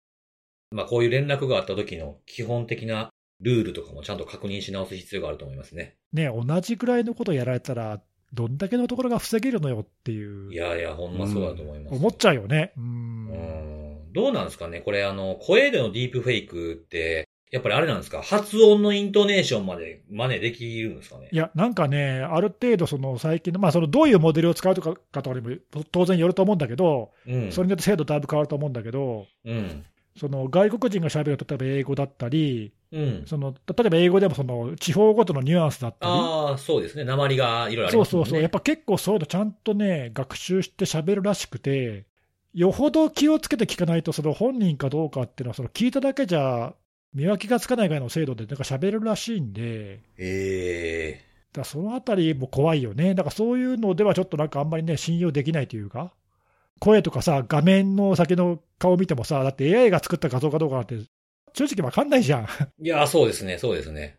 まあ、こういう連絡があった時の基本的なルールとかもちゃんと確認し直す必要があると思いますね。ね、同じぐらいのことをやられたら、どんだけのところが防げるのよっていうい、やいや、ほんまそうだと思います。思っちゃうよね。ううんん。どうなんですかねこれあの、声でのディープフェイクって、やっぱりあれなんですか？発音のイントネーションまで真似できるんですかね？いや、なんかね、ある程度、その最近の、まあ、そのどういうモデルを使うとかかとかにも当然よると思うんだけど、うん。それによって精度だいぶ変わると思うんだけど、うん。その外国人がしゃべる、例えば英語だったり、うん。その例えば英語でもその地方ごとのニュアンスだったり、ああ、そうですね。鉛がいろいろありそうますもんね。そうそう、やっぱ結構そういうのちゃんとね、学習してしゃべるらしくて、よほど気をつけて聞かないと、その本人かどうかっていうのは、その聞いただけじゃ見分けがつかないぐらいの精度でなんか喋るらしいんで、ええだからそのあたりも怖いよね。だからそういうのではちょっとなんかあんまりね、信用できないというか、声とかさ、画面の先の顔見てもさ、だって AI が作った画像かどうかなんて、正直わかんないじゃん。いや、そうですね、そうですね。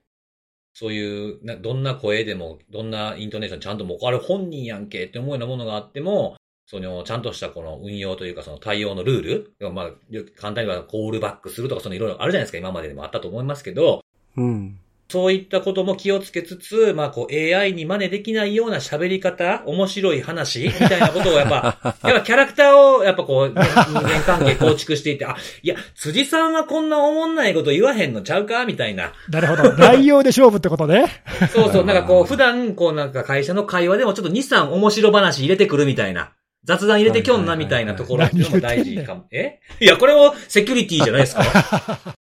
そういう、などんな声でも、どんなイントネーションちゃんともう、あれ本人やんけって思うようなものがあっても、その、ちゃんとしたこの運用というか、その対応のルールまあ、よく簡単に言えばコールバックするとか、そのいろいろあるじゃないですか、今まででもあったと思いますけど、うん。そういったことも気をつけつつ、まあ、こう AI に真似できないような喋り方、面白い話みたいなことをやっぱ、やっぱキャラクターをやっぱこう、ね人間関係構築していって、あ、いや、辻さんはこんな思んないこと言わへんのちゃうかみたいな。なるほど。内容で勝負ってことね。そうそう、なんかこう、普段、こうなんか会社の会話でもちょっと2、3面白話入れてくるみたいな。雑談入れてきょんなみたいなところっていうのも大事かも。え？いや、これもセキュリティじゃないですか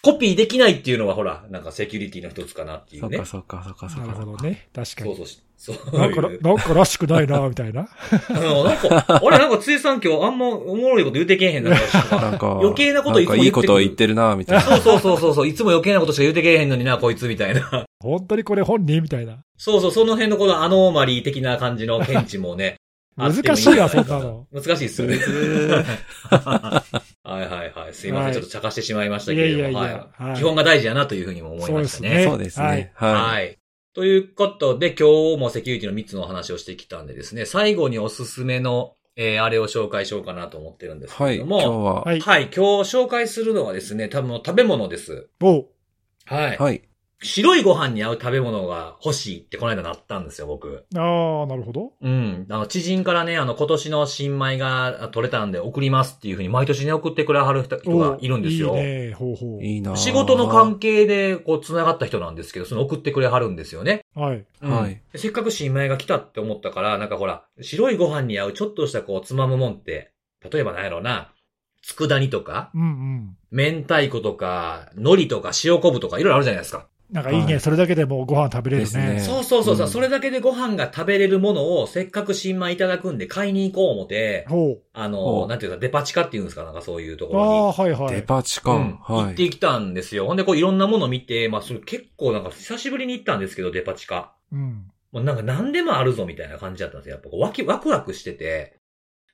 コピーできないっていうのはほら、なんかセキュリティの一つかなっていねそうっか。そっかそっかそっなるか。ほどね。確かに。そうそうし、そうなんか。なんからしくないな、みたいな。あの、なんか、あれなんか、ついさん今日あんまおもろいこと言ってけえへんな。なんか、余計なこといつも言ってくるなんかいいこと言ってるな、みたいな。そうそうそうそうそう、いつも余計なことしか言ってけえへんのにな、こいつみたいな。本当にこれ本人みたいな。そうそう、その辺のこのアノーマリー的な感じの検知もね。難しいな、んじゃそんなの。難しいっすよね。はいはいはい。すいません。はいちょっと茶化してしまいましたいけれども。やいやいや。はいはい基本が大事やなというふうにも思いましたね。そうですね。ははい。ということで、今日もセキュリティの3つのお話をしてきたんでですね、最後におすすめの、えーあれを紹介しようかなと思ってるんですい。はい。けれども、今日は、はい。はい、今日紹介するのはですね、多分食べ物です。おはい。はい。白いご飯に合う食べ物が欲しいってこの間なったんですよ、僕。ああ、なるほど。うん。あの、知人からね、あの、今年の新米が取れたんで送りますっていうふうに毎年ね、送ってくれはる人がいるんですよ。いいね。ほうほう。いいなぁ仕事の関係で、こう、繋がった人なんですけど、その送ってくれはるんですよね。はい。うんはいでせっかく新米が来たって思ったから、なんかほら、白いご飯に合うちょっとしたこう、つまむもんって、例えばなんやろうな、佃煮とか、うんうん。明太子とか、海苔とか塩昆布とか、いろいろあるじゃないですか。なんかいいね。はいそれだけでもうご飯食べれるですねね。そうそうそうそう、うんそれだけでご飯が食べれるものを、せっかく新米いただくんで買いに行こう思って、ほあの、なんていうか、デパ地下っていうんですか、なんかそういうとう。ころに。ああ、はいはい。デパ地下？うん行はい。ってきたんですよ。ほんで、こういろんなもの見て、まあ、それ結構なんか久しぶりに行ったんですけど、デパ地下。うん。もうなんか何でもあるぞみたいな感じだったんですよ。やっぱこうワキワクワクしてて。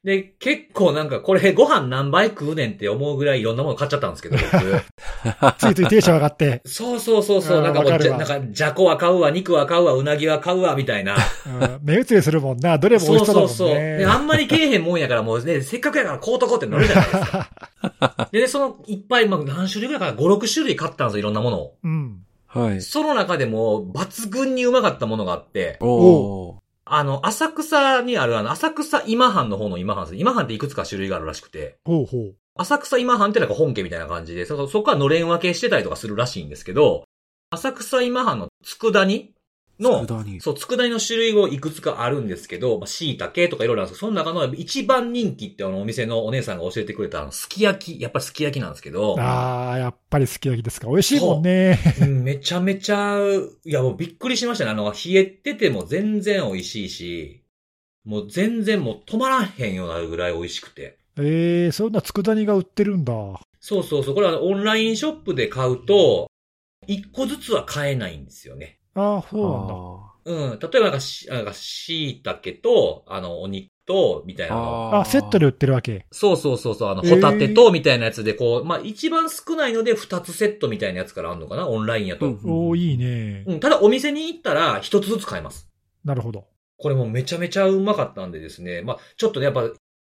で、結構なんかこれご飯何杯食うねんって思うぐらいいろんなもの買っちゃったんですけど、僕。ついついテンション上がって。そうそうそうそう。なんかもうじゃ、なんか、じゃこは買うわ、肉は買うわ、うなぎは買うわ、みたいな。うん目移りするもんな。どれも美味しそうだもんね。そうそうそう。で、あんまりけえへんもんやからもうね、せっかくやから買うとこって乗るじゃないですか。でね、そのいっぱい、まあ、何種類ぐらいかな、5、6種類買ったんですよ、いろんなものを。うん。はい。その中でも、抜群にうまかったものがあって、おー。あの、浅草にある、あの、浅草今半の方の今半です。今半っていくつか種類があるらしくて、ほうほう。浅草今半ってなんか本家みたいな感じで、そ、そこはのれん分けしてたりとかするらしいんですけど、浅草今半の佃煮の。そう、佃煮の種類をいくつかあるんですけど、まあ、椎茸とかいろいろあるんですけど、その中の一番人気ってあのお店のお姉さんが教えてくれたあの、すき焼き、やっぱりすき焼きなんですけど、ああ、やっぱりすき焼きですか。美味しいもんね。うんめちゃめちゃ、いやもうびっくりしましたね。あの、冷えてても全然美味しいし、もう全然もう止まらへんようになるぐらい美味しくて。ええそんな佃煮が売ってるんだ。そうそうそう。これはオンラインショップで買うと、一個ずつは買えないんですよね。ああ、そうなんだ。うん。例えばなんかし、なんか、椎茸と、あの、お肉と、みたいなの。あ、セットで売ってるわけ。そうそうそうそう、あの、ホタテと、みたいなやつで、こう、まあ、一番少ないので、二つセットみたいなやつからあるのかなオンラインやと。ううんん。おおいいね。ただ、お店に行ったら、一つずつ買えます。なるほど。これもめちゃめちゃうまかったんでですね。まあ、ちょっとね、やっぱ、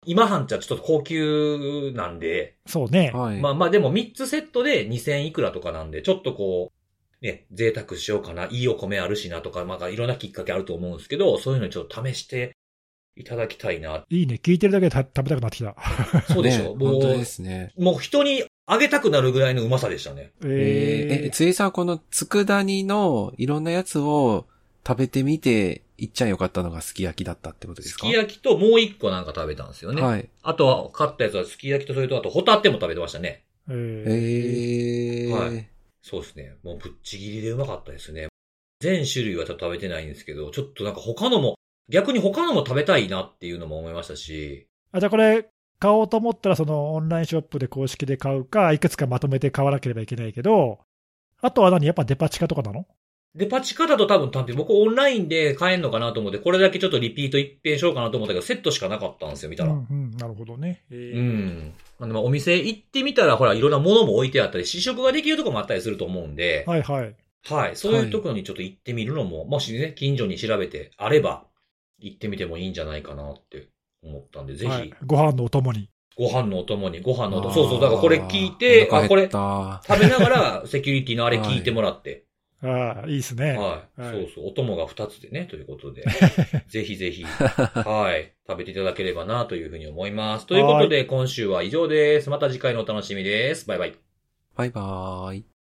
今半ちゃちょっと高級なんで、そうね。はい。まあまあでも3つセットで2000いくらとかなんで、ちょっとこう、ね、贅沢しようかな、いいお米あるしなとか、まあいろんなきっかけあると思うんですけど、そういうのにちょっと試していただきたいな。いいね。聞いてるだけでた食べたくなってきた。そうでしょ、もね本当でう、すね。もう人にあげたくなるぐらいのうまさでしたね。えー、え、えついさんこの佃煮のいろんなやつを食べてみて、いっちゃんよかったのがすき焼きだったってことですすかき焼きともう一個なんか食べたんですよね。はい。あとは買ったやつはすき焼きとそれとあとホタテも食べてましたね。ー、ええー。はいそうですね。もうぶっちぎりでうまかったですね。全種類はちょっと食べてないんですけど、ちょっとなんか他のも、逆に他のも食べたいなっていうのも思いましたし、あじゃあこれ、買おうと思ったら、そのオンラインショップで公式で買うか、いくつかまとめて買わなければいけないけど、あとは何？やっぱデパ地下とかなの？デパ地下だと多分単品、僕オンラインで買えんのかなと思って、これだけちょっとリピート一遍しようかなと思ったけど、セットしかなかったんですよ、見たら。うんうん、なるほどね。えうーん。あの、まあお店行ってみたら、ほら、いろんなものも置いてあったり、試食ができるとこもあったりすると思うんで、はいはい。はい。そういうところにちょっと行ってみるのも、もしね、近所に調べてあれば、行ってみてもいいんじゃないかなって思ったんで、ぜひ、はい、ご飯のお供に。ご飯のお供に、ご飯のお供。そうそう、だからこれ聞いて、あ、これ、あ、食べながら、セキュリティのあれ聞いてもらって。ああ、いいですね。はい。はいそうそう。お供が2つでね、ということで。ぜひぜひ、はい。食べていただければな、というふうに思います。ということで、今週は以上です。また次回のお楽しみです。バイバイ。バイバーイ。